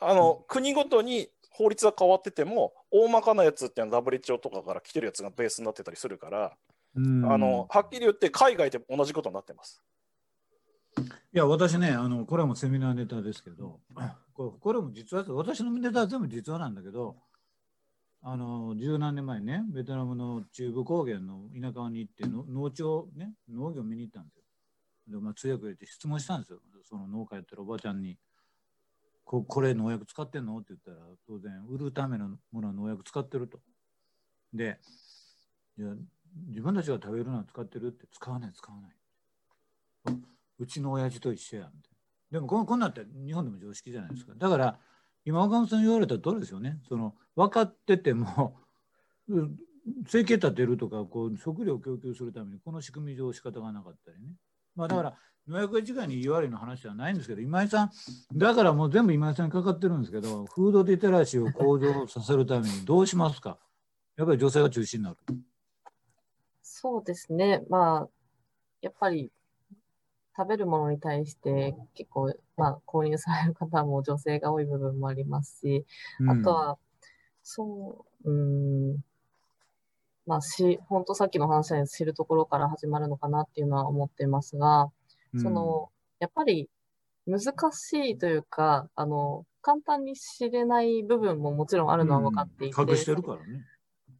あの国ごとに法律が変わってても大まかなやつっていうのは WHO とかから来てるやつがベースになってたりするから、うんあのはっきり言って海外で同じことになってます。いや、私ね、あのこれはもうセミナーネタですけど、これこれも実は、私のネタは全部実話なんだけど、あの十何年前ね、ベトナムの中部高原の田舎に行っての、農地をね、農業見に行ったんですよ。で、まあ、通訳入れて質問したんですよ、その農家やってるおばちゃんに。ここれ農薬使ってんの？って言ったら、当然、売るためのものは農薬使ってると。で、いや自分たちが食べるのは使ってるって使わない、使わない。うちの親父と一緒やみたいな。でもこんこんなんって日本でも常識じゃないですか。だから今岡本さん言われた通りですよね？その分かってても生計立てるとかこう食料を供給するためにこの仕組み上仕方がなかったりね。まあだから農薬が一概に言われるの話ではないんですけど今井さんだからもう全部今井さんにかかってるんですけどフードリテラシーを向上させるためにどうしますか？やっぱり女性が中心になる。そうですね。まあ、やっぱり食べるものに対して結構、まあ、購入される方も女性が多い部分もありますし、あとは、そう、うん、まあ、し、本当さっきの話で知るところから始まるのかなっていうのは思ってますが、うん、その、やっぱり難しいというか、あの、簡単に知れない部分ももちろんあるのは分かっていて、うん隠してるからね。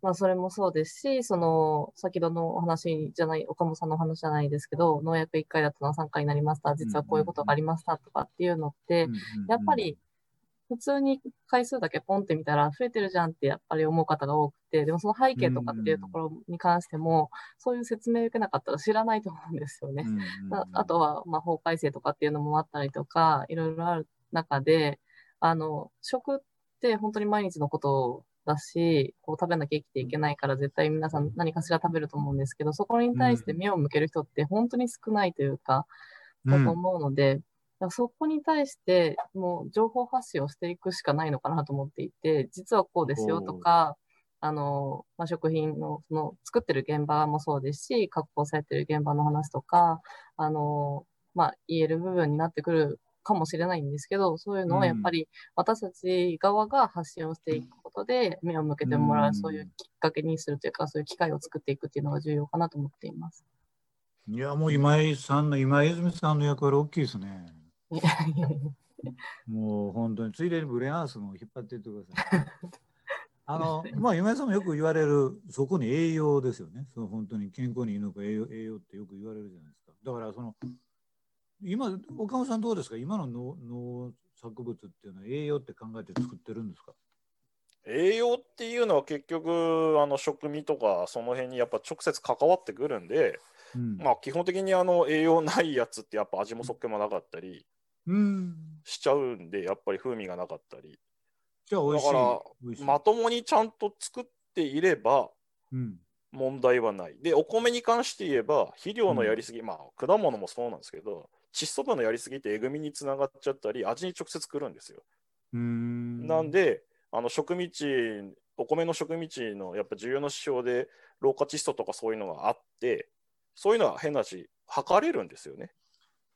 まあ、それもそうですし、その、先ほどのお話じゃない、岡本さんのお話じゃないですけど、農薬1回だったのは3回になりました。実はこういうことがありましたとかっていうのって、やっぱり、普通に回数だけポンって見たら増えてるじゃんってやっぱり思う方が多くて、でもその背景とかっていうところに関しても、そういう説明を受けなかったら知らないと思うんですよね。ああとは、まあ、法改正とかっていうのもあったりとか、いろいろある中で、あの、食って本当に毎日のことだし、こう食べなきゃ生きていけないから絶対皆さん何かしら食べると思うんですけど、そこに対して目を向ける人って本当に少ないというか、だと思うので、そこに対してもう情報発信をしていくしかないのかなと思っていて、実はこうですよとか、あの、まあ、食品の、その、作ってる現場もそうですし、加工されてる現場の話とか、あの、まあ、言える部分になってくるかもしれないんですけど、そういうのをやっぱり私たち側が発信をしていくことで、目を向けてもらう、うんそういうきっかけにするというか、そういう機会を作っていくっていうのが重要かなと思っています。いや、もう今井さんの、今泉さんの役割大きいですね。もう本当に、ついでにブレアースも引っ張っていってください。あの、まあ、今井さんもよく言われる、そこに栄養ですよね。その本当に健康にいいのか栄養、栄養ってよく言われるじゃないですか。だから、その、今、岡本さんどうですか？今の農農作物っていうのは栄養って考えて作ってるんですか？栄養っていうのは結局あの食味とかその辺にやっぱ直接関わってくるんで、うん。まあ基本的にあの栄養ないやつってやっぱ味もそっけもなかったりうん。しちゃうんでやっぱり風味がなかったりじゃあ。だから。まともにちゃんと作っていればうん。問題はない。で、お米に関して言えば、肥料のやりすぎ、まあ、果物もそうなんですけど、窒素分のやりすぎってえぐみにつながっちゃったり、味に直接くるんですよ。うん。なんで、あの植民地お米の植民地のやっぱ重要な指標で、老化窒素とかそういうのがあって、そういうのは変な話、測れるんですよね。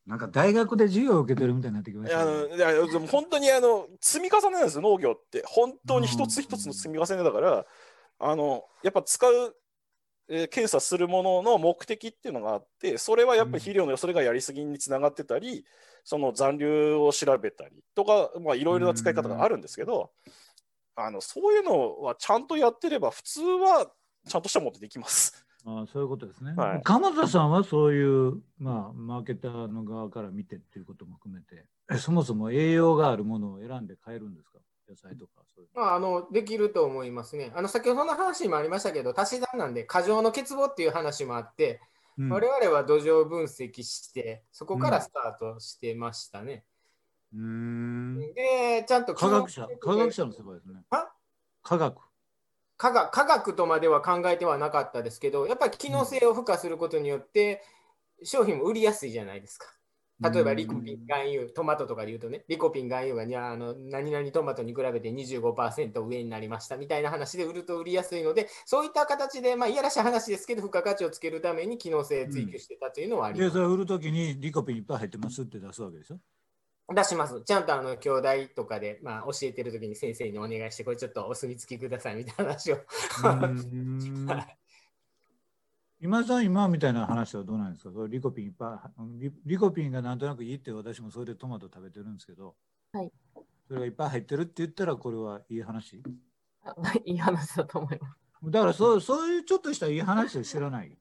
なんか大学で授業を受けてるみたいになってきましたいやあのね。いやでも本当にあの積み重ねなんですよ、農業って。本当に一つ一つの積み重ねだから、あのやっぱ使う、えー検査するものの目的っていうのがあって、それはやっぱり肥料のそれがやりすぎにつながってたり、その残留を調べたりとか、まあ、いろいろな使い方があるんですけど、あのそういうのはちゃんとやってれば、普通はちゃんとしたものってできます。ああそういうことですね。はい鎌田さんはそういう、まあ、マーケターの側から見てっていうことも含めて、えそもそも栄養があるものを選んで買えるんですか？野菜とかそういうの。まあ、あのできると思いますね。あの先ほどの話にもありましたけど、足し算なんで過剰の欠乏っていう話もあって、うん我々は土壌分析して、そこからスタートしてましたね。うーんで、ちゃんと科学者、科学者の世界ですね。は科学。科学科学とまでは考えてはなかったですけど、やっぱり機能性を付加することによって、商品も売りやすいじゃないですか。例えばリコピン、含有、トマトとかで言うとね、リコピン、含有がにゃあの何々トマトに比べて25%上になりましたみたいな話で売ると売りやすいので、そういった形で、まあ、いやらしい話ですけど、付加価値をつけるために機能性追求してたというのはありで、ます。それを売るときにリコピンいっぱい入ってますって出すわけでしょ。出します。ちゃんとあの兄弟とかで、まあ、教えてるときに先生にお願いして、これちょっとお墨付きくださいみたいな話を。今井さん、今みたいな話はどうなんですか？リコピンいっぱいリ、リコピンがなんとなくいいって私もそれでトマト食べてるんですけど、はいそれがいっぱい入ってるって言ったらこれはいい話？あいい話だと思います。だからそうそういうちょっとしたいい話を知らない。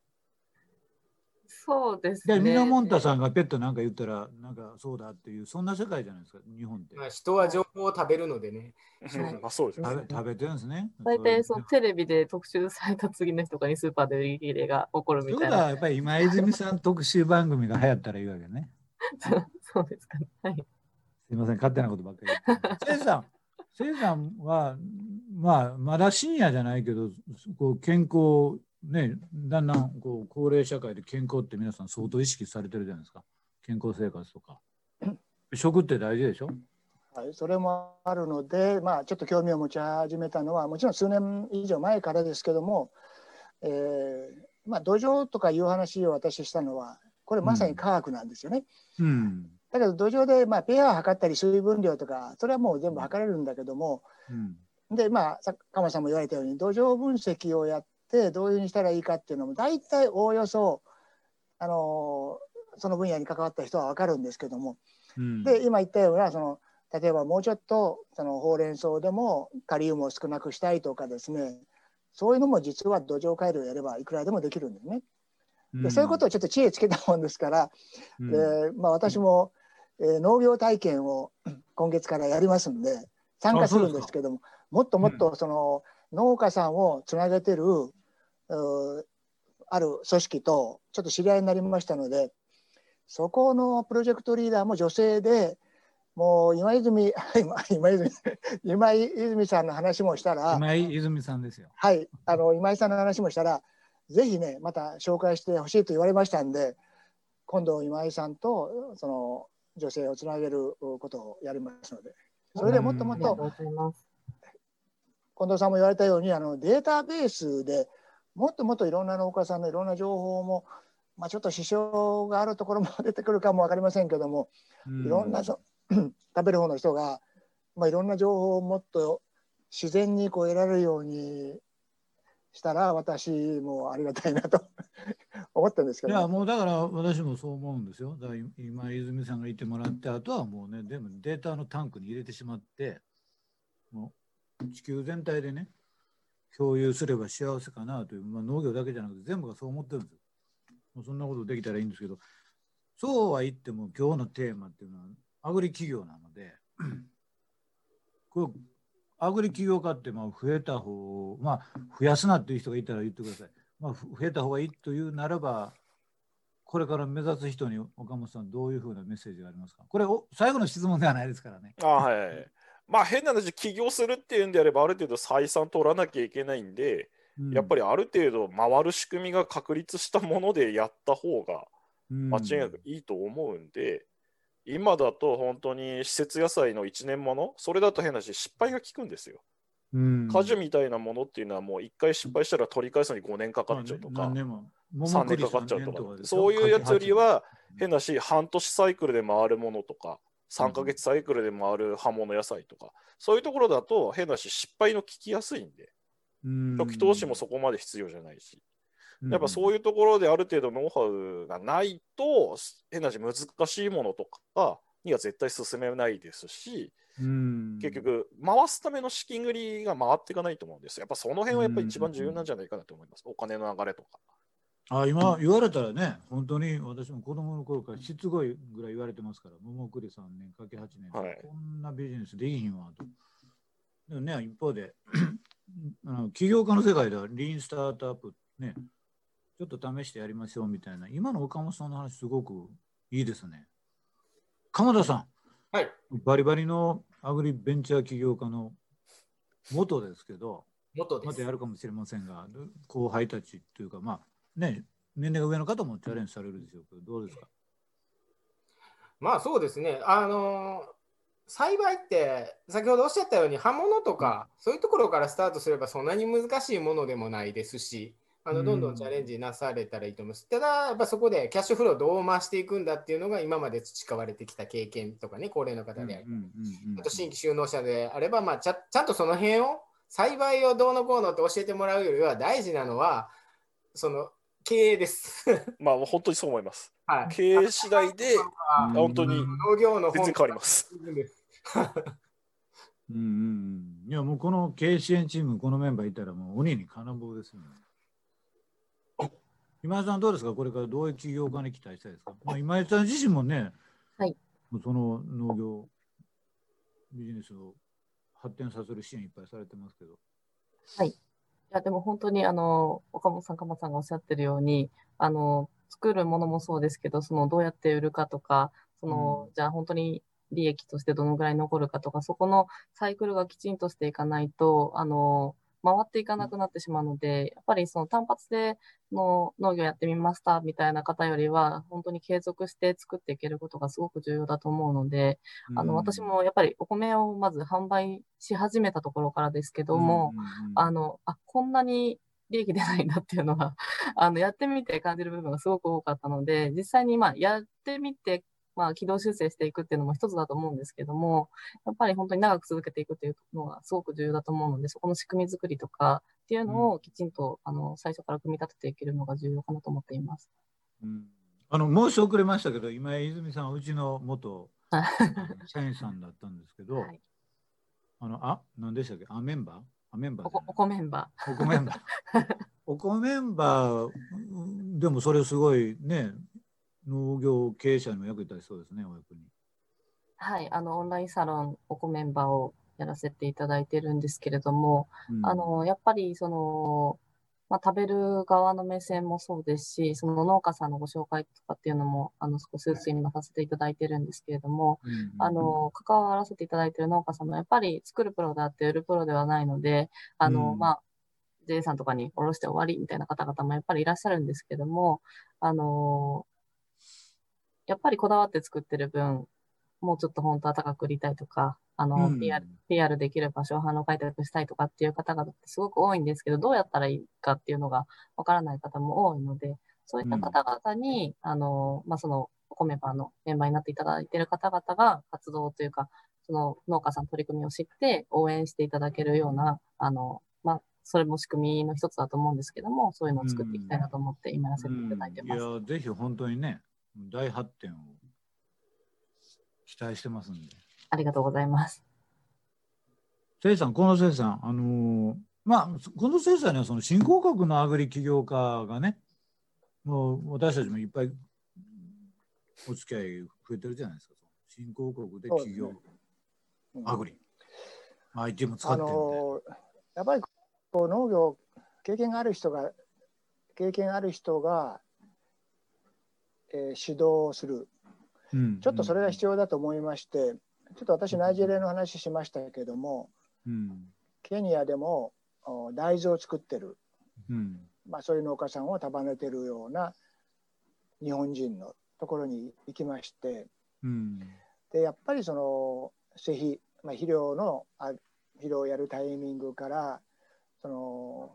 そうですで、ね。ミノモンタさんがペットなんか言ったら、なんかそうだっていう、そんな世界じゃないですか、日本って。まあ、人は情報を食べるのでね。はいまあそうですね。食べ食べてるんですね。大体そそうのテレビで特集された次の日とかにスーパーで売り切れが起こるということみたいな。はやっぱり今泉さん特集番組が流行ったらいいわけね。そうですかね。はい。すいません、勝手なことばっかり言って。せいさん、せいさんは、まあ、まだシニアじゃないけど、こう健康、ね、だんだんこう高齢社会で健康って皆さん相当意識されてるじゃないですか。健康生活とか。食って大事でしょ？はい、それもあるので、まあ、ちょっと興味を持ち始めたのはもちろん数年以上前からですけども、えーまあ、土壌とかいう話を私したのはこれまさに科学なんですよね。うん。だけど土壌で、まあ、pH を測ったり水分量とかそれはもう全部測れるんだけどもうん。でまあさ鎌さんも言われたように土壌分析をやってどういうふうにしたらいいかっていうのも大体おおよそあのその分野に関わった人は分かるんですけども。うん、で今言ったようなその例えばもうちょっとそのほうれん草でもカリウムを少なくしたいとかですね。そういうのも実は土壌改良をやればいくらでもできるんですね。でそういうことをちょっと知恵つけたもんですから、うん。でまあ、私も、えー農業体験を 今月からやりますんで参加するんですけどももっともっとその、農家さんをつなげてるある組織とちょっと知り合いになりましたのでそこのプロジェクトリーダーも女性でもう今泉 今今泉 今泉さんの話もしたら今井泉さんですよ。はい、あの今井さんの話もしたら、ぜひね、また紹介してほしいと言われましたんで、今度今井さんとその女性をつなげることをやりますので、それでもっともっと。近藤さんも言われたように、あのデータベースでもっともっといろんな農家さんのいろんな情報も、まあ、ちょっと支障があるところも出てくるかも分かりませんけども、いろんなそ 食べる方の人が、まあ、いろんな情報をもっと自然にこう得られるようにしたら私もありがたいなと 思ってるんですけど、いやもうだから私もそう思うんですよ。だから今泉さんが言ってもらってあとはもうねでもデータのタンクに入れてしまってもう地球全体でね共有すれば幸せかなという、まあ、農業だけじゃなくて全部がそう思ってるんですよ。もうそんなことできたらいいんですけどそうは言っても今日のテーマっていうのはアグリ企業なので これアグリ企業化ってまあ増えた方まあ増やすなっていう人がいたら言ってください。まあ、増えた方がいいというならば、これから目指す人に岡本さん、どういうふうなメッセージがありますか？これお、最後の質問ではないですからね。あはいはい。まあ変な話、起業するっていうんであれば、ある程度採算取らなきゃいけないんで、やっぱりりある程度回る仕組みが確立したものでやった方が間違いなくいいと思うんで、今だと本当に施設野菜の1年もの、それだと変な話、失敗が効くんですよ。うん。果樹みたいなものっていうのはもう一回失敗したら取り返すのに5年かかっちゃうとか、何年も3年かかっちゃうとかそういうやつよりは変なだし、半年サイクルで回るものとか、3ヶ月サイクルで回る葉物野菜とか、そういうところだと変だし、失敗の効きやすいんで、初期投資もそこまで必要じゃないし、やっぱそういいうところである程度ノウハウがないと、変なし難しいものとかには絶対進めないですし、うん、結局、回すための資金繰りが回っていかないと思うんですよ。やっぱその辺はやっぱり一番重要なんじゃないかなと思います。お金の流れとか。あ今言われたらね、本当に私も子供の頃からしつこいぐらい言われてますから、桃栗3年かけ8年、はいこんなビジネスできひんわと。でもね、一方で あの、起業家の世界ではリーンスタートアップね、ちょっと試してやりましょうみたいな、今の岡本さんの話、すごくいいですね。鎌田さん、はい。バリバリのアグリベンチャー起業家の元ですけど、元ですまた。やるかもしれませんが、後輩たちというか、まあね、年齢が上の方もチャレンジされるでしょうけど、どうですか？まあそうですね。あのー栽培って先ほどおっしゃったように刃物とかそういうところからスタートすればそんなに難しいものでもないですしあうん。のどんどんチャレンジなされたらいいと思います。ただやっぱそこでキャッシュフローどう回していくんだっていうのが今まで培われてきた経験とかね高齢の方であるうんうんうんうんあと新規就農者であれば、まあ、ちゃちゃんとその辺を栽培をどうのこうのって教えてもらうよりは大事なのはその経営です。まあ本当にそう思います。はい、経営次第でうん本当に農業の全然変わります。うんうんうんいや、もうこの経営支援チーム、このメンバーいたら、もう鬼に金棒ですよね。今井さん、どうですか？これからどういう起業家に期待したいですか、まあ、今井さん自身もね、はいもうその農業ビジネスを発展させる支援いっぱいされてますけど。いや、でも本当に、あの、岡本さん、鎌田さんがおっしゃってるように、あの、作るものもそうですけど、その、どうやって売るかとか、その、じゃあ本当に利益としてどのぐらい残るかとか、そこのサイクルがきちんとしていかないと、あの、回っていかなくなってしまうので、やっぱりその単発での農業やってみましたみたいな方よりは、本当に継続して作っていけることがすごく重要だと思うので、あの、私もやっぱりお米をまず販売し始めたところからですけども、うんうんうんあの、あ、こんなに利益出ないんだっていうのは、あの、やってみて感じる部分がすごく多かったので、実際にまあ、やってみて、まあ、軌道修正していくっていうのも一つだと思うんですけども、やっぱり本当に長く続けていくっていうのがすごく重要だと思うので、そこの仕組み作りとかっていうのをきちんと、あの、最初から組み立てていけるのが重要かなと思っています。うん。あの申し遅れましたけど、今泉さんはうちの元 社員さんだったんですけど、はい。あのあ何でしたっけ？あメンバー？あメンバーおこメンバおこメンバー。おこメンバーうんでもそれすごいね農業経営者にも役に立ちそうですねお役に。ー。はい、あの、オンラインサロンおこメンバーをやらせていただいてるんですけれども、うんあの、やっぱり、その、まあ、食べる側の目線もそうですし、その農家さんのご紹介とかっていうのも、あの、少しずつ今させていただいてるんですけれども、うんあの、関わらせていただいている農家さんも、やっぱり作るプロであって売るプロではないので、あの、うんまあ、JA さんとかにおろして終わりみたいな方々もやっぱりいらっしゃるんですけども、あの、やっぱりこだわって作ってる分、もうちょっと本当は高く売りたいとか、あの、うん。PR、PR できる場所を販路開拓したいとかっていう方々ってすごく多いんですけど、どうやったらいいかっていうのがわからない方も多いので、そういった方々に、あの、まあ、その、コメバーのメンバーになっていただいている方々が活動というか、その農家さん取り組みを知って応援していただけるような、あの、まあ、それも仕組みの一つだと思うんですけども、そういうのを作っていきたいなと思って今やらせていただいてます。うん。いやぜひ本当にね大発展を期待してますんで。ありがとうございます。せいさん、このせいさん、あのーまあ、このせいさんにはその新興国のアグリ起業家がね、もう私たちもいっぱいお付き合い増えてるじゃないですか。新興国で起業、うんアグリ。IT も使っあてるんで。のやっぱりこう農業経験がある人が経験ある人が、えー指導する。うん。ちょっとそれが必要だと思いまして、ちょっと私ナイジェリアの話しましたけどもうんケニアでもお大豆を作ってる、うん。まあ、そういう農家さんを束ねてるような日本人のところに行きましてうん。でやっぱりその施肥、まあ、肥料のあ肥料をやるタイミングからその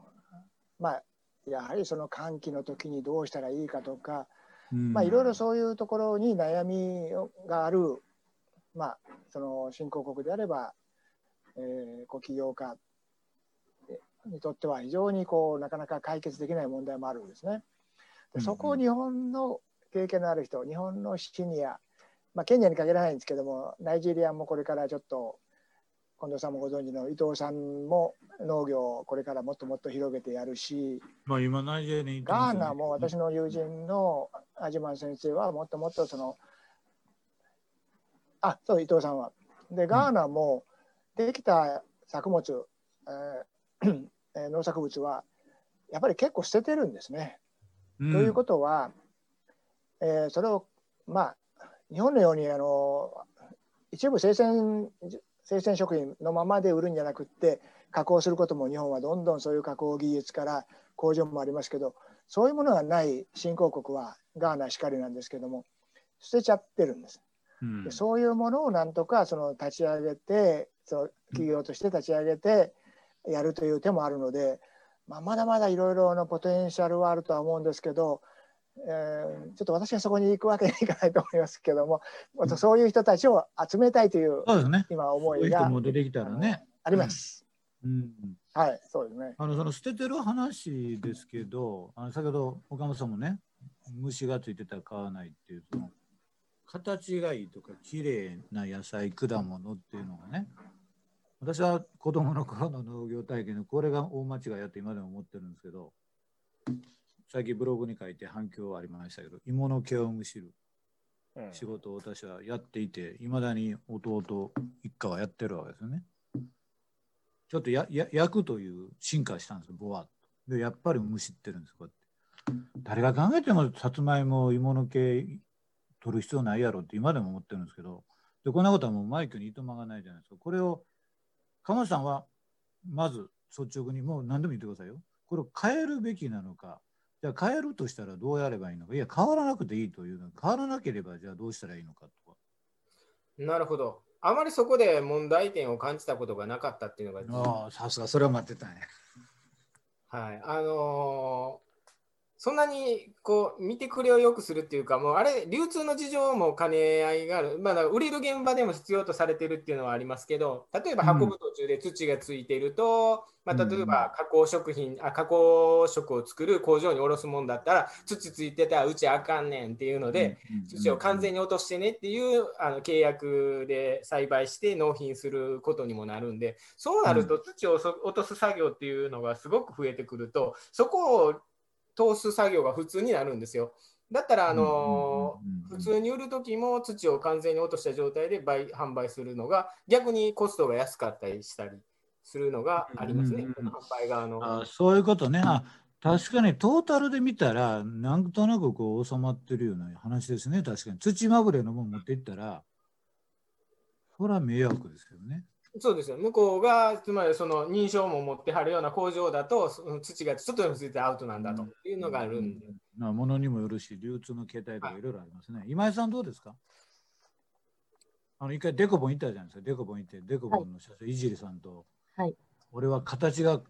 まあやはりその寒気の時にどうしたらいいかとか、うんまあいろいろそういうところに悩みがある、まあ、その新興国であれば、えー、こう起業家にとっては非常にこうなかなか解決できない問題もあるんですね。でそこを日本の経験のある人日本のシニア、まあ、ケニアに限らないんですけどもナイジェリアもこれからちょっと近藤さんもご存知の伊藤さんも農業をこれからもっともっと広げてやるしまあ今ナイジェリガーナも私の友人のアジマン先生はもっともっとそのあそう伊藤さんは。でガーナもできた作物、えーえー 農作物はやっぱり結構捨ててるんですね。うんということは、えーそれをまあ日本のようにあの一部生鮮生鮮食品のままで売るんじゃなくって加工することも日本はどんどんそういう加工技術から工場もありますけどそういうものがない新興国はガーナしかりなんですけども捨てちゃってるんです。うんでそういうものをなんとかその立ち上げてその企業として立ち上げてやるという手もあるので、まあ、まだまだいろいろなポテンシャルはあるとは思うんですけど、えーちょっと私はそこに行くわけにいかないと思いますけども、うんそういう人たちを集めたいというそうですね。今思いが人も出てきたらね。あります。うんはい、そうですね。あのその捨ててる話ですけど、あの先ほど岡本さんもね、虫がついてたら買わないっていう、その形がいいとか、綺麗な野菜、果物っていうのがね、私は子供の頃の農業体験で、これが大間違いやって今でも思ってるんですけど、最近ブログに書いて反響ありましたけど、芋の毛をむしるうん仕事を私はやっていて、いまだに弟一家はやってるわけですよね。ちょっとやや焼くという進化したんですよ、ぼわっと。で、やっぱりむしってるんです、こうやって。誰が考えてもさつまいも、芋の毛取る必要ないやろって今でも思ってるんですけど、でこんなことはもうマイクにいとまがないじゃないですか。これを、鎌田さんはまず率直にもう何でも言ってくださいよ。これを変えるべきなのか、じゃあ変えるとしたらどうやればいいのか、いや、変わらなくていいというの変わらなければじゃあどうしたらいいのかとか。なるほど。あまりそこで問題点を感じたことがなかったっていうのが、ああ、さすが、それは待ってたんや。はい、あのーそんなにこう見てくれを良くするっていうか、もうあれ、流通の事情も兼ね合いがある、まあ、売れる現場でも必要とされてるっていうのはありますけど、例えば運ぶ途中で土がついていると、まあ、例えば加工食品あ、加工食を作る工場に卸すもんだったら、土ついてたらうちあかんねんっていうので、土を完全に。に落としてねっていうあの契約で栽培して納品することにもなるんでそうなると土をそ落とす作業っていうのがすごく増えてくるとそこを通す作業が普通になるんですよ。だったらあのうんうんうんうん普通に売る時も土を完全に落とした状態で売販売するのが逆にコストが安かったりしたりするのがありますね、販売側の。あそういうことね。あ確かにトータルで見たら、なんとなくこう収まってるような話ですね。確かに。土まぶれのもん持っていったら、それは迷惑ですよね。そうですよ向こうがつまりその認証も持ってはるような工場だとその土がちょっとでもついてアウトなんだというのがあるんで、まあ、ものにもよるし、流通の形態とかいろいろありますね。今井さんどうですか？あの一回デコボン行ったじゃないですか。デコボン行って、デコボンの社長、いじりさんと、はい俺は形が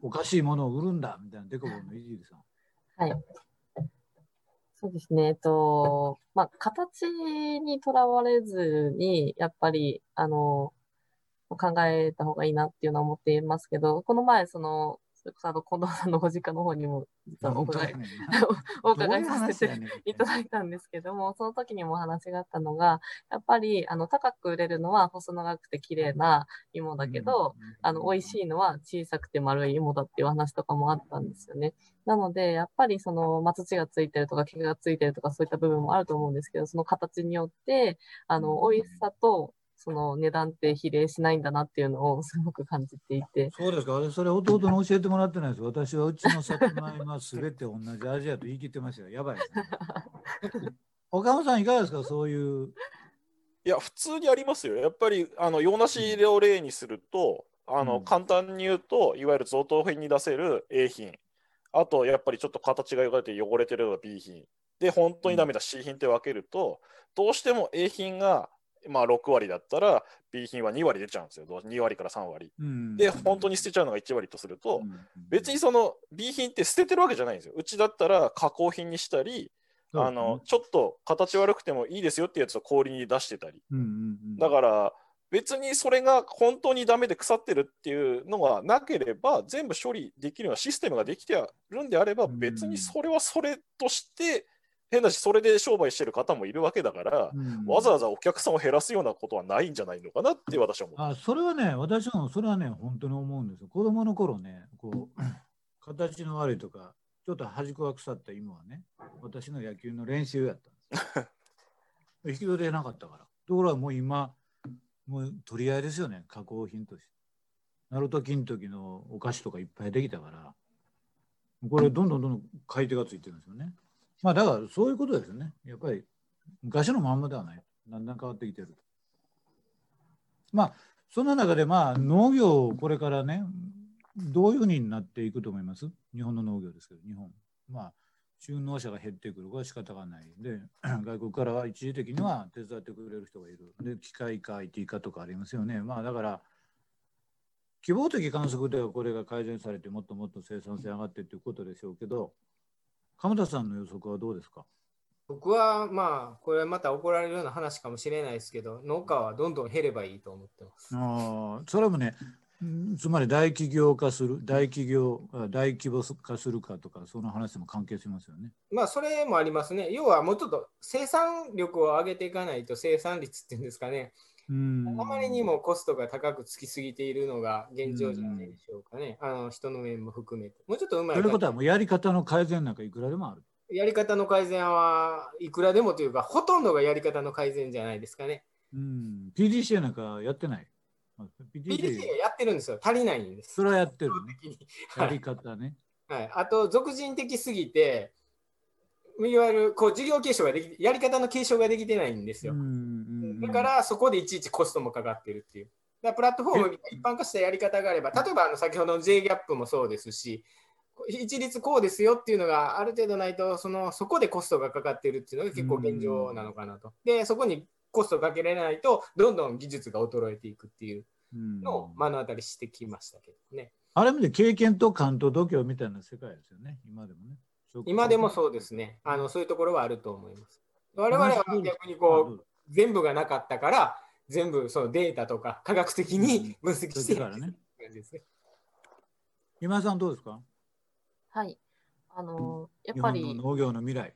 おかしいものを売るんだみたいなデコボンのいじりさん。はい。そうですね。えっと、まあ、形にとらわれずに、やっぱり、あの、考えた方がいいなっていうのは思っていますけど、この前、その、それこそあの、近藤さんのご実家の方にも、実はお伺い、お伺いさせていただいたんですけども、その時にもお話があったのが、やっぱり、あの、高く売れるのは細長くて綺麗な芋だけど、あの、美味しいのは小さくて丸い芋だっていう話とかもあったんですよね。なので、やっぱりその、まあ、土がついてるとか毛がついてるとかそういった部分もあると思うんですけど、その形によって、あの、美味しさと、その値段って比例しないんだなっていうのをすごく感じていて。そうですか。私それ弟に教えてもらってないです。私はうちのさつまいもは全て同じ味やと言い切ってましたよ。やばいですね。岡本さんいかがですか？そういう。いや、普通にありますよ。やっぱり、あの、洋梨を例にすると、あの、うん簡単に言うと、いわゆる贈答品に出せる A 品。あと、やっぱりちょっと形が汚れて汚れてるのが B 品。で、本当にダメだ C 品って分けると、どうしても A 品が、まあ、6割だったら B 品は2割出ちゃうんですよ2割から3割。うんで本当に捨てちゃうのが1割とすると、うん別にその B 品って捨ててるわけじゃないんですよ。うちだったら加工品にしたり、あのちょっと形悪くてもいいですよってやつを氷に出してたり。だから別にそれが本当にダメで腐ってるっていうのがなければ全部処理できるようなシステムができてるんであればうん別にそれはそれとして変だしそれで商売してる方もいるわけだからうんわざわざお客さんを減らすようなことはないんじゃないのかなって私は思う。あそれはね、私もそれはね、本当に思うんですよ。子供の頃ね、こう、形の悪いとか、ちょっと端っこが腐った芋はね、私の野球の練習やったんですよ。引き取れなかったから。ところがもう今、もう取り合いですよね、加工品として。ナルト金時のお菓子とかいっぱいできたから、これどんどんどんどん買い手がついてるんですよね。まあだからそういうことですね。やっぱり昔のまんまではない。だんだん変わってきてる。まあそんな中でまあ農業これからねどういうふうになっていくと思います？日本の農業ですけど日本まあ就農者が減ってくるこれは仕方がないで 外国からは一時的には手伝ってくれる人がいるで機械化 IT 化とかありますよねまあだから希望的観測ではこれが改善されてもっともっと生産性上がってっていうことでしょうけど鎌田さんの予測はどうですか？僕はまあこれはまた怒られるような話かもしれないですけど農家はどんどん減ればいいと思ってます。ああ、それもね、んつまり大企業化する、大企業、あ大規模化するかとか、その話も関係しますよね。まあそれもありますね。要はもうちょっと生産力を上げていかないと生産率っていうんですかね。うん。あまりにもコストが高くつきすぎているのが現状じゃないでしょうかね。あの人の面も含めて。もうちょっとうまいということは、もうやり方の改善なんかいくらでもある。やり方の改善はいくらでもというか、ほとんどがやり方の改善じゃないですかね。うん。PDCA なんかやってない。まあ PDCA やってるんですよ。足りないんです。それはやってるね。やり方ね。はい、あと、俗人的すぎて、いわゆるこう事業継承ができやり方の継承ができてないんですよ。だから、そこでいちいちコストもかかってるっていう。だからプラットフォームが一般化したやり方があれば、例えばあの先ほどの J ギャップもそうですし、一律こうですよっていうのがある程度ないと、そのそこでコストがかかってるっていうのが結構現状なのかなと。で、そこにコストかけれないと、どんどん技術が衰えていくっていううんのを目の当たりしてきましたけどね。ある意味で経験と感と度胸みたいな世界ですよね、今でもね。今でもそうですね。あのそういうところはあると思います。我々は逆にこう、全部がなかったから、全部そのデータとか科学的に分析してからね。今井さんどうですか？はい。あの、やっ日ぱり、本の農業の未来。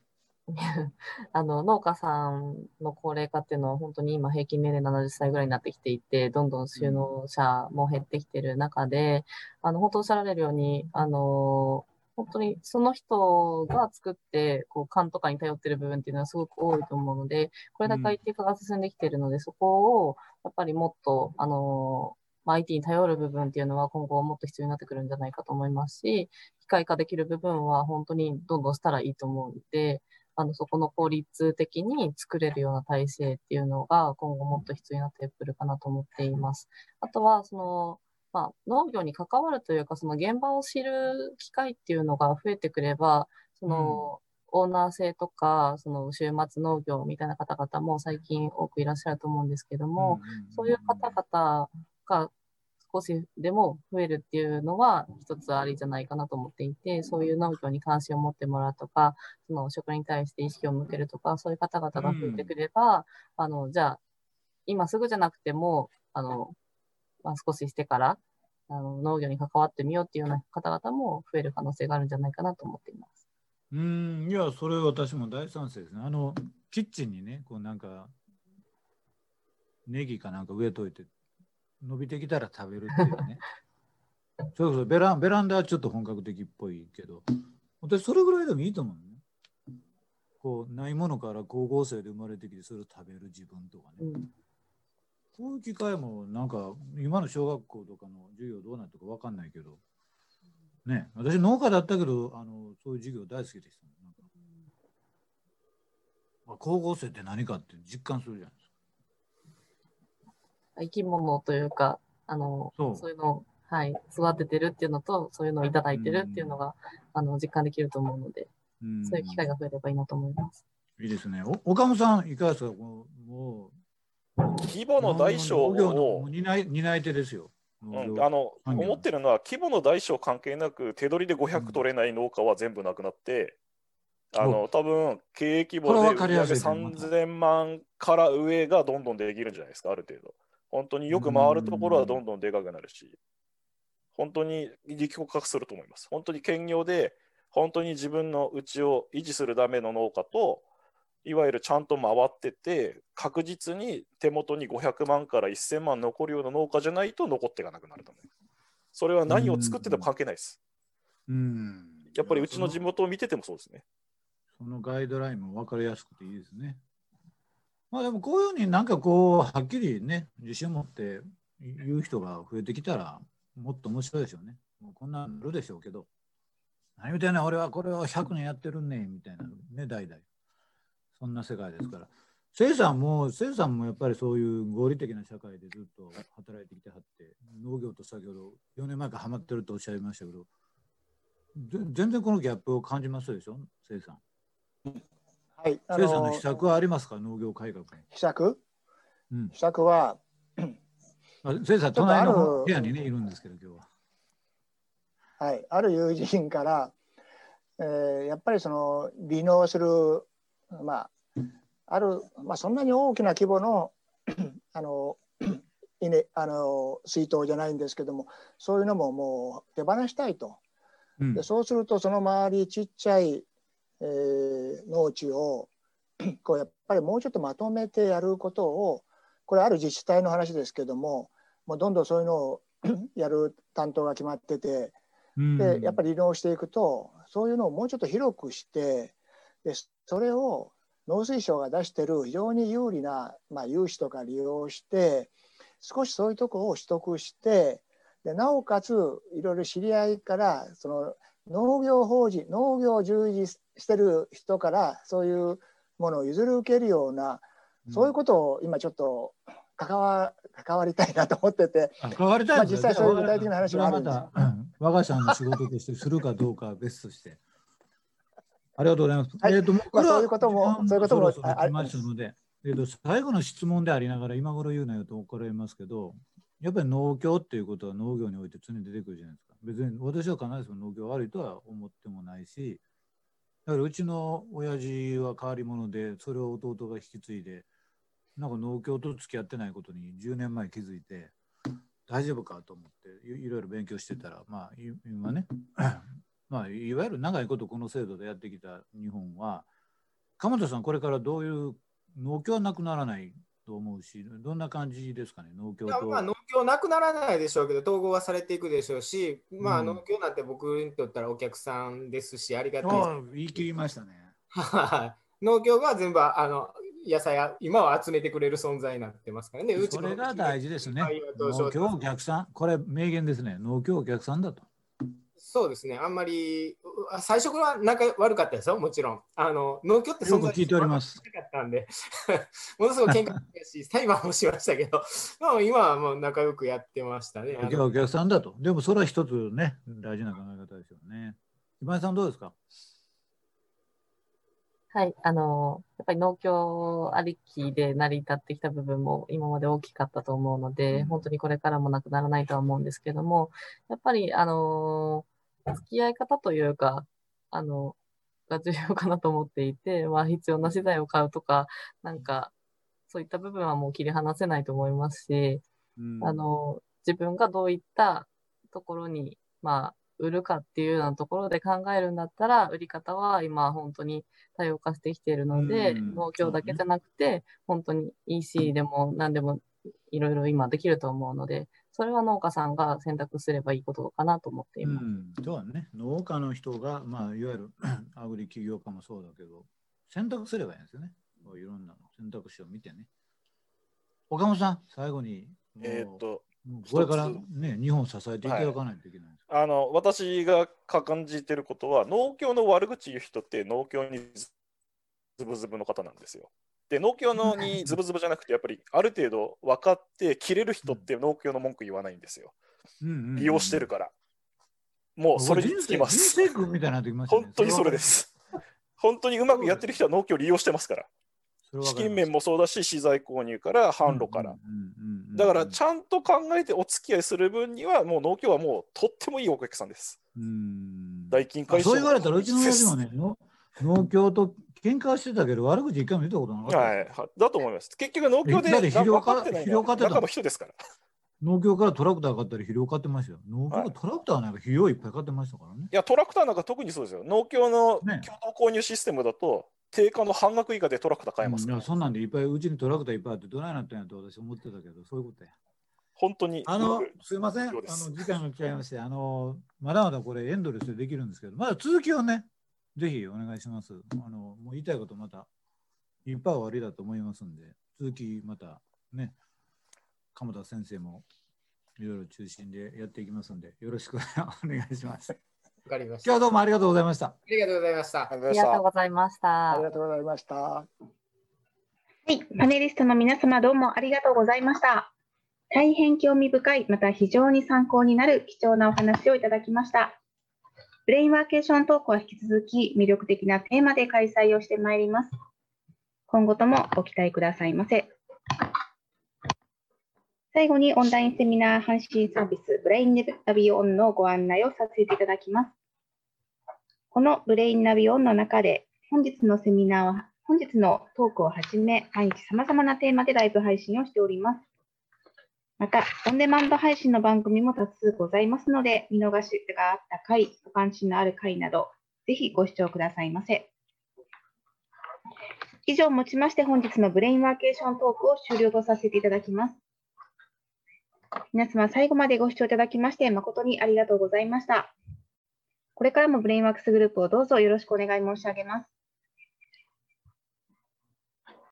あの、農家さんの高齢化っていうのは本当に今平均年齢70歳ぐらいになってきていて、どんどん就農者も減ってきてる中で、あの、本当おっしゃられるように、あの、本当にその人が作って、こう、勘とかに頼ってる部分っていうのはすごく多いと思うので、これだけ IT 化が進んできているので、そこを、やっぱりもっと、あの、まあ、IT に頼る部分っていうのは今後もっと必要になってくるんじゃないかと思いますし、機械化できる部分は本当にどんどんしたらいいと思うので、あの、そこの効率的に作れるような体制っていうのが今後もっと必要になってくるかなと思っています。あとは、その、まあ、農業に関わるというか、その現場を知る機会っていうのが増えてくれば、その、オーナー制とか、その週末農業みたいな方々も最近多くいらっしゃると思うんですけども、そういう方々が少しでも増えるっていうのは一つありじゃないかなと思っていて、そういう農業に関心を持ってもらうとか、その食に対して意識を向けるとか、そういう方々が増えてくれば、あの、じゃあ、今すぐじゃなくても、あの、まあ、少ししてから、あの、農業に関わってみようっていうような方々も増える可能性があるんじゃないかなと思っています。うん、いや、それ私も大賛成ですね。あの、キッチンにね、こうなんか、ネギかなんか植えといて、伸びてきたら食べるっていうね。それこそベランベランダはちょっと本格的っぽいけど、私それぐらいでもいいと思うね。こう、ないものから光合成で生まれてきて、それを食べる自分とかね。うん。こういう機会もなんか今の小学校とかの授業どうなってるかわかんないけど、ね、私農家だったけどあのそういう授業大好きでした、なん。かあ光合成って何かって実感するじゃないですか。生き物というか、あの、そう。いうのを、はい、育ててるっていうのと、そういうのをいただいてるっていうのが、あの、実感できると思うので、うん。そういう機会が増えればいいなと思います。いいですね。お岡本さんいかがですか？もう規模の大小をの、担い担い手ですよ。うん、あの思ってるのは規模の大小関係なく手取りで500取れない農家は全部なくなって、あの多分経営規模で売上分かりやすいね3000万から上がどんどんできるんじゃないですかある程度。本当によく回るところはどんどんでかくなるし本当に力国化すると思います。本当に兼業で本当に自分のうちを維持するための農家といわゆるちゃんと回ってて確実に手元に500万から1000万残るような農家じゃないと残っていかなくなると思いますそれは何を作ってても関係ないですうん。やっぱりうちの地元を見ててもそうですね。そのガイドラインも分かりやすくていいですね。まあでもこういうふうになんかこうはっきりね自信を持って言う人が増えてきたらもっと面白いですよね。もうこんなんなるでしょうけど何言うてんねん俺はこれを100年やってるねんみたいなね代々そんな世界ですから。生さんも生さんもやっぱりそういう合理的な社会でずっと働いてきてはって農業と先ほど4年前からハマってるとおっしゃいましたけどぜ全然このギャップを感じますでしょ？生さん。はい、あ生さんのの秘策はありますか？農業改革に。秘策？うん秘策はあ生さん、隣の部屋にね、いるんですけど、今日は。はい、ある友人から、えーやっぱりその離農する、まあ、ある、まあ、そんなに大きな規模の あの 稲あの水筒じゃないんですけどもそういうのももう手放したいと。うん。でそうするとその周りちっちゃい、えー農地を こうやっぱりもうちょっとまとめてやることをこれある自治体の話ですけどももうどんどんそういうのをやる担当が決まっててうん。でやっぱり利用していくとそういうのをもうちょっと広くしてでそれを農水省が出してる非常に有利な、まあ、融資とか利用して少しそういうとこを取得してでなおかついろいろ知り合いからその農業法人農業を従事してる人からそういうものを譲り受けるようなそういうことを今ちょっと関わ関わりたいなと思っててあ関わりたいまあ実際そういう具体的な話があるんです我が社の仕事としてするかどうかは別として。ありがとうございます。はいえっ、と、もうこれはそういうこともそういうこともそろそろ来ましたので、えっ、と、最後の質問でありながら、今頃言うなよと怒られますけど、やっぱり農協っていうことは農業において常に出てくるじゃないですか。別に私は必ず農業悪いとは思ってもないし、だからうちの親父は変わり者で、それを弟が引き継いで、なんか農協と付き合ってないことに10年前気づいて、大丈夫かと思っていいろいろ勉強してたら、まあ、い今ね、まあ、いわゆる長いことこの制度でやってきた日本は、鎌田さん、これからどういう農協はなくならないと思うし、どんな感じですかね、農協と。まあ農協なくならないでしょうけど、統合はされていくでしょうし、まあうん農協なんて僕にとったらお客さんですし、ありがたいああ言い切りましたね。はい農協が全部あの野菜や今は集めてくれる存在になってますからね。うちのそれが大事ですね農協お客さん、これ名言ですね。農協お客さんだと。そうですね、あんまり最初から仲悪かったですよ、もちろん。あの農協ってよく聞いております。なかったんで、ものすごい喧嘩したし、裁判もしましたけど、まあ今はもう仲良くやってましたね。あの農協はお客さんだと。でもそれは一つね、大事な考え方ですよね。今井さんどうですか？はい、あの、やっぱり農協ありきで成り立ってきた部分も今まで大きかったと思うので、うん本当にこれからもなくならないとは思うんですけども、やっぱり、あの、付き合い方というか、あの、が重要かなと思っていて、まあ必要な資材を買うとか、なんか、そういった部分はもう切り離せないと思いますし、うん。あの、自分がどういったところに、まあ、売るかっていうようなところで考えるんだったら、売り方は今本当に多様化してきているので、うん。農協だけじゃなくて、本当に EC でも何でもいろいろ今できると思うので、それは農家さんが選択すればいいことかなと思っていうます。ん、そうだね。農家の人が、まあ、いわゆる アグリ起業家もそうだけど、選択すればいいんですよね。いろんな選択肢を見てね。岡本さん、最後に、えーっと、これからね、日本を支えていただかないといけないんです。あの私が感じてることは、農協の悪口言う人って農協にズブズブの方なんですよ。で、農協のにズブズブじゃなくて、やっぱりある程度分かって切れる人って農協の文句言わないんですよ。うんうんうん利用してるから。もうそれにつきま人す。本当にそれで。す。本当にうまくやってる人は農協利用してますから。資金面もそうだし、資材購入から販路から。だから、ちゃんと考えてお付き合いする分には、もう農協はもうとってもいいお客さんです。代金回収そう言われたら、うちの親父もね、農協と喧嘩してたけど、悪口一回も言ったことなかった。はい、だと思います。結局、農協で肥料買って中の人ですから。農協からトラクター買ったり肥料買ってましたよ。農協がトラクターなんか肥料いっぱい買ってましたからね。いや、トラクターなんか特にそうですよ。農協の共同購入システムだと、定価の半額以下でトラクター買えます、ねうん、いや、そんなんでいっぱい、うちにトラクターいっぱいあって、どないなったんやと私思ってたけど、そういうことや。本当に。あの、すいません。あの、時間が来ちゃいまして、あの、まだまだこれエンドレスでできるんですけど、まだ続きをね、ぜひお願いします。あの、もう言いたいことまた、いっぱい終わりだと思いますんで、続きまたね、鎌田先生もいろいろ中心でやっていきますんで、よろしく お願いします。わかりました。今日はどうもありがとうございました。ありがとうございました。ありがとうございました。ありがとうございました。はい、パネリストの皆様どうもありがとうございました。大変興味深い、また非常に参考になる貴重なお話をいただきました。ブレインワーケーショントークは引き続き魅力的なテーマで開催をしてまいります。今後ともご期待くださいませ。最後にオンラインセミナー配信サービスブレインナビオンのご案内をさせていただきます。このブレインナビオンの中で本日のセミナーは本日のトークをはじめ毎日様々なテーマでライブ配信をしております。また、オンデマンド配信の番組も多数ございますので、見逃しがあった回、ご関心のある回など、ぜひご視聴くださいませ。以上をもちまして本日のブレインワーケーショントークを終了とさせていただきます。皆様最後までご視聴いただきまして誠にありがとうございました。これからもブレインワークスグループをどうぞよろしくお願い申し上げます。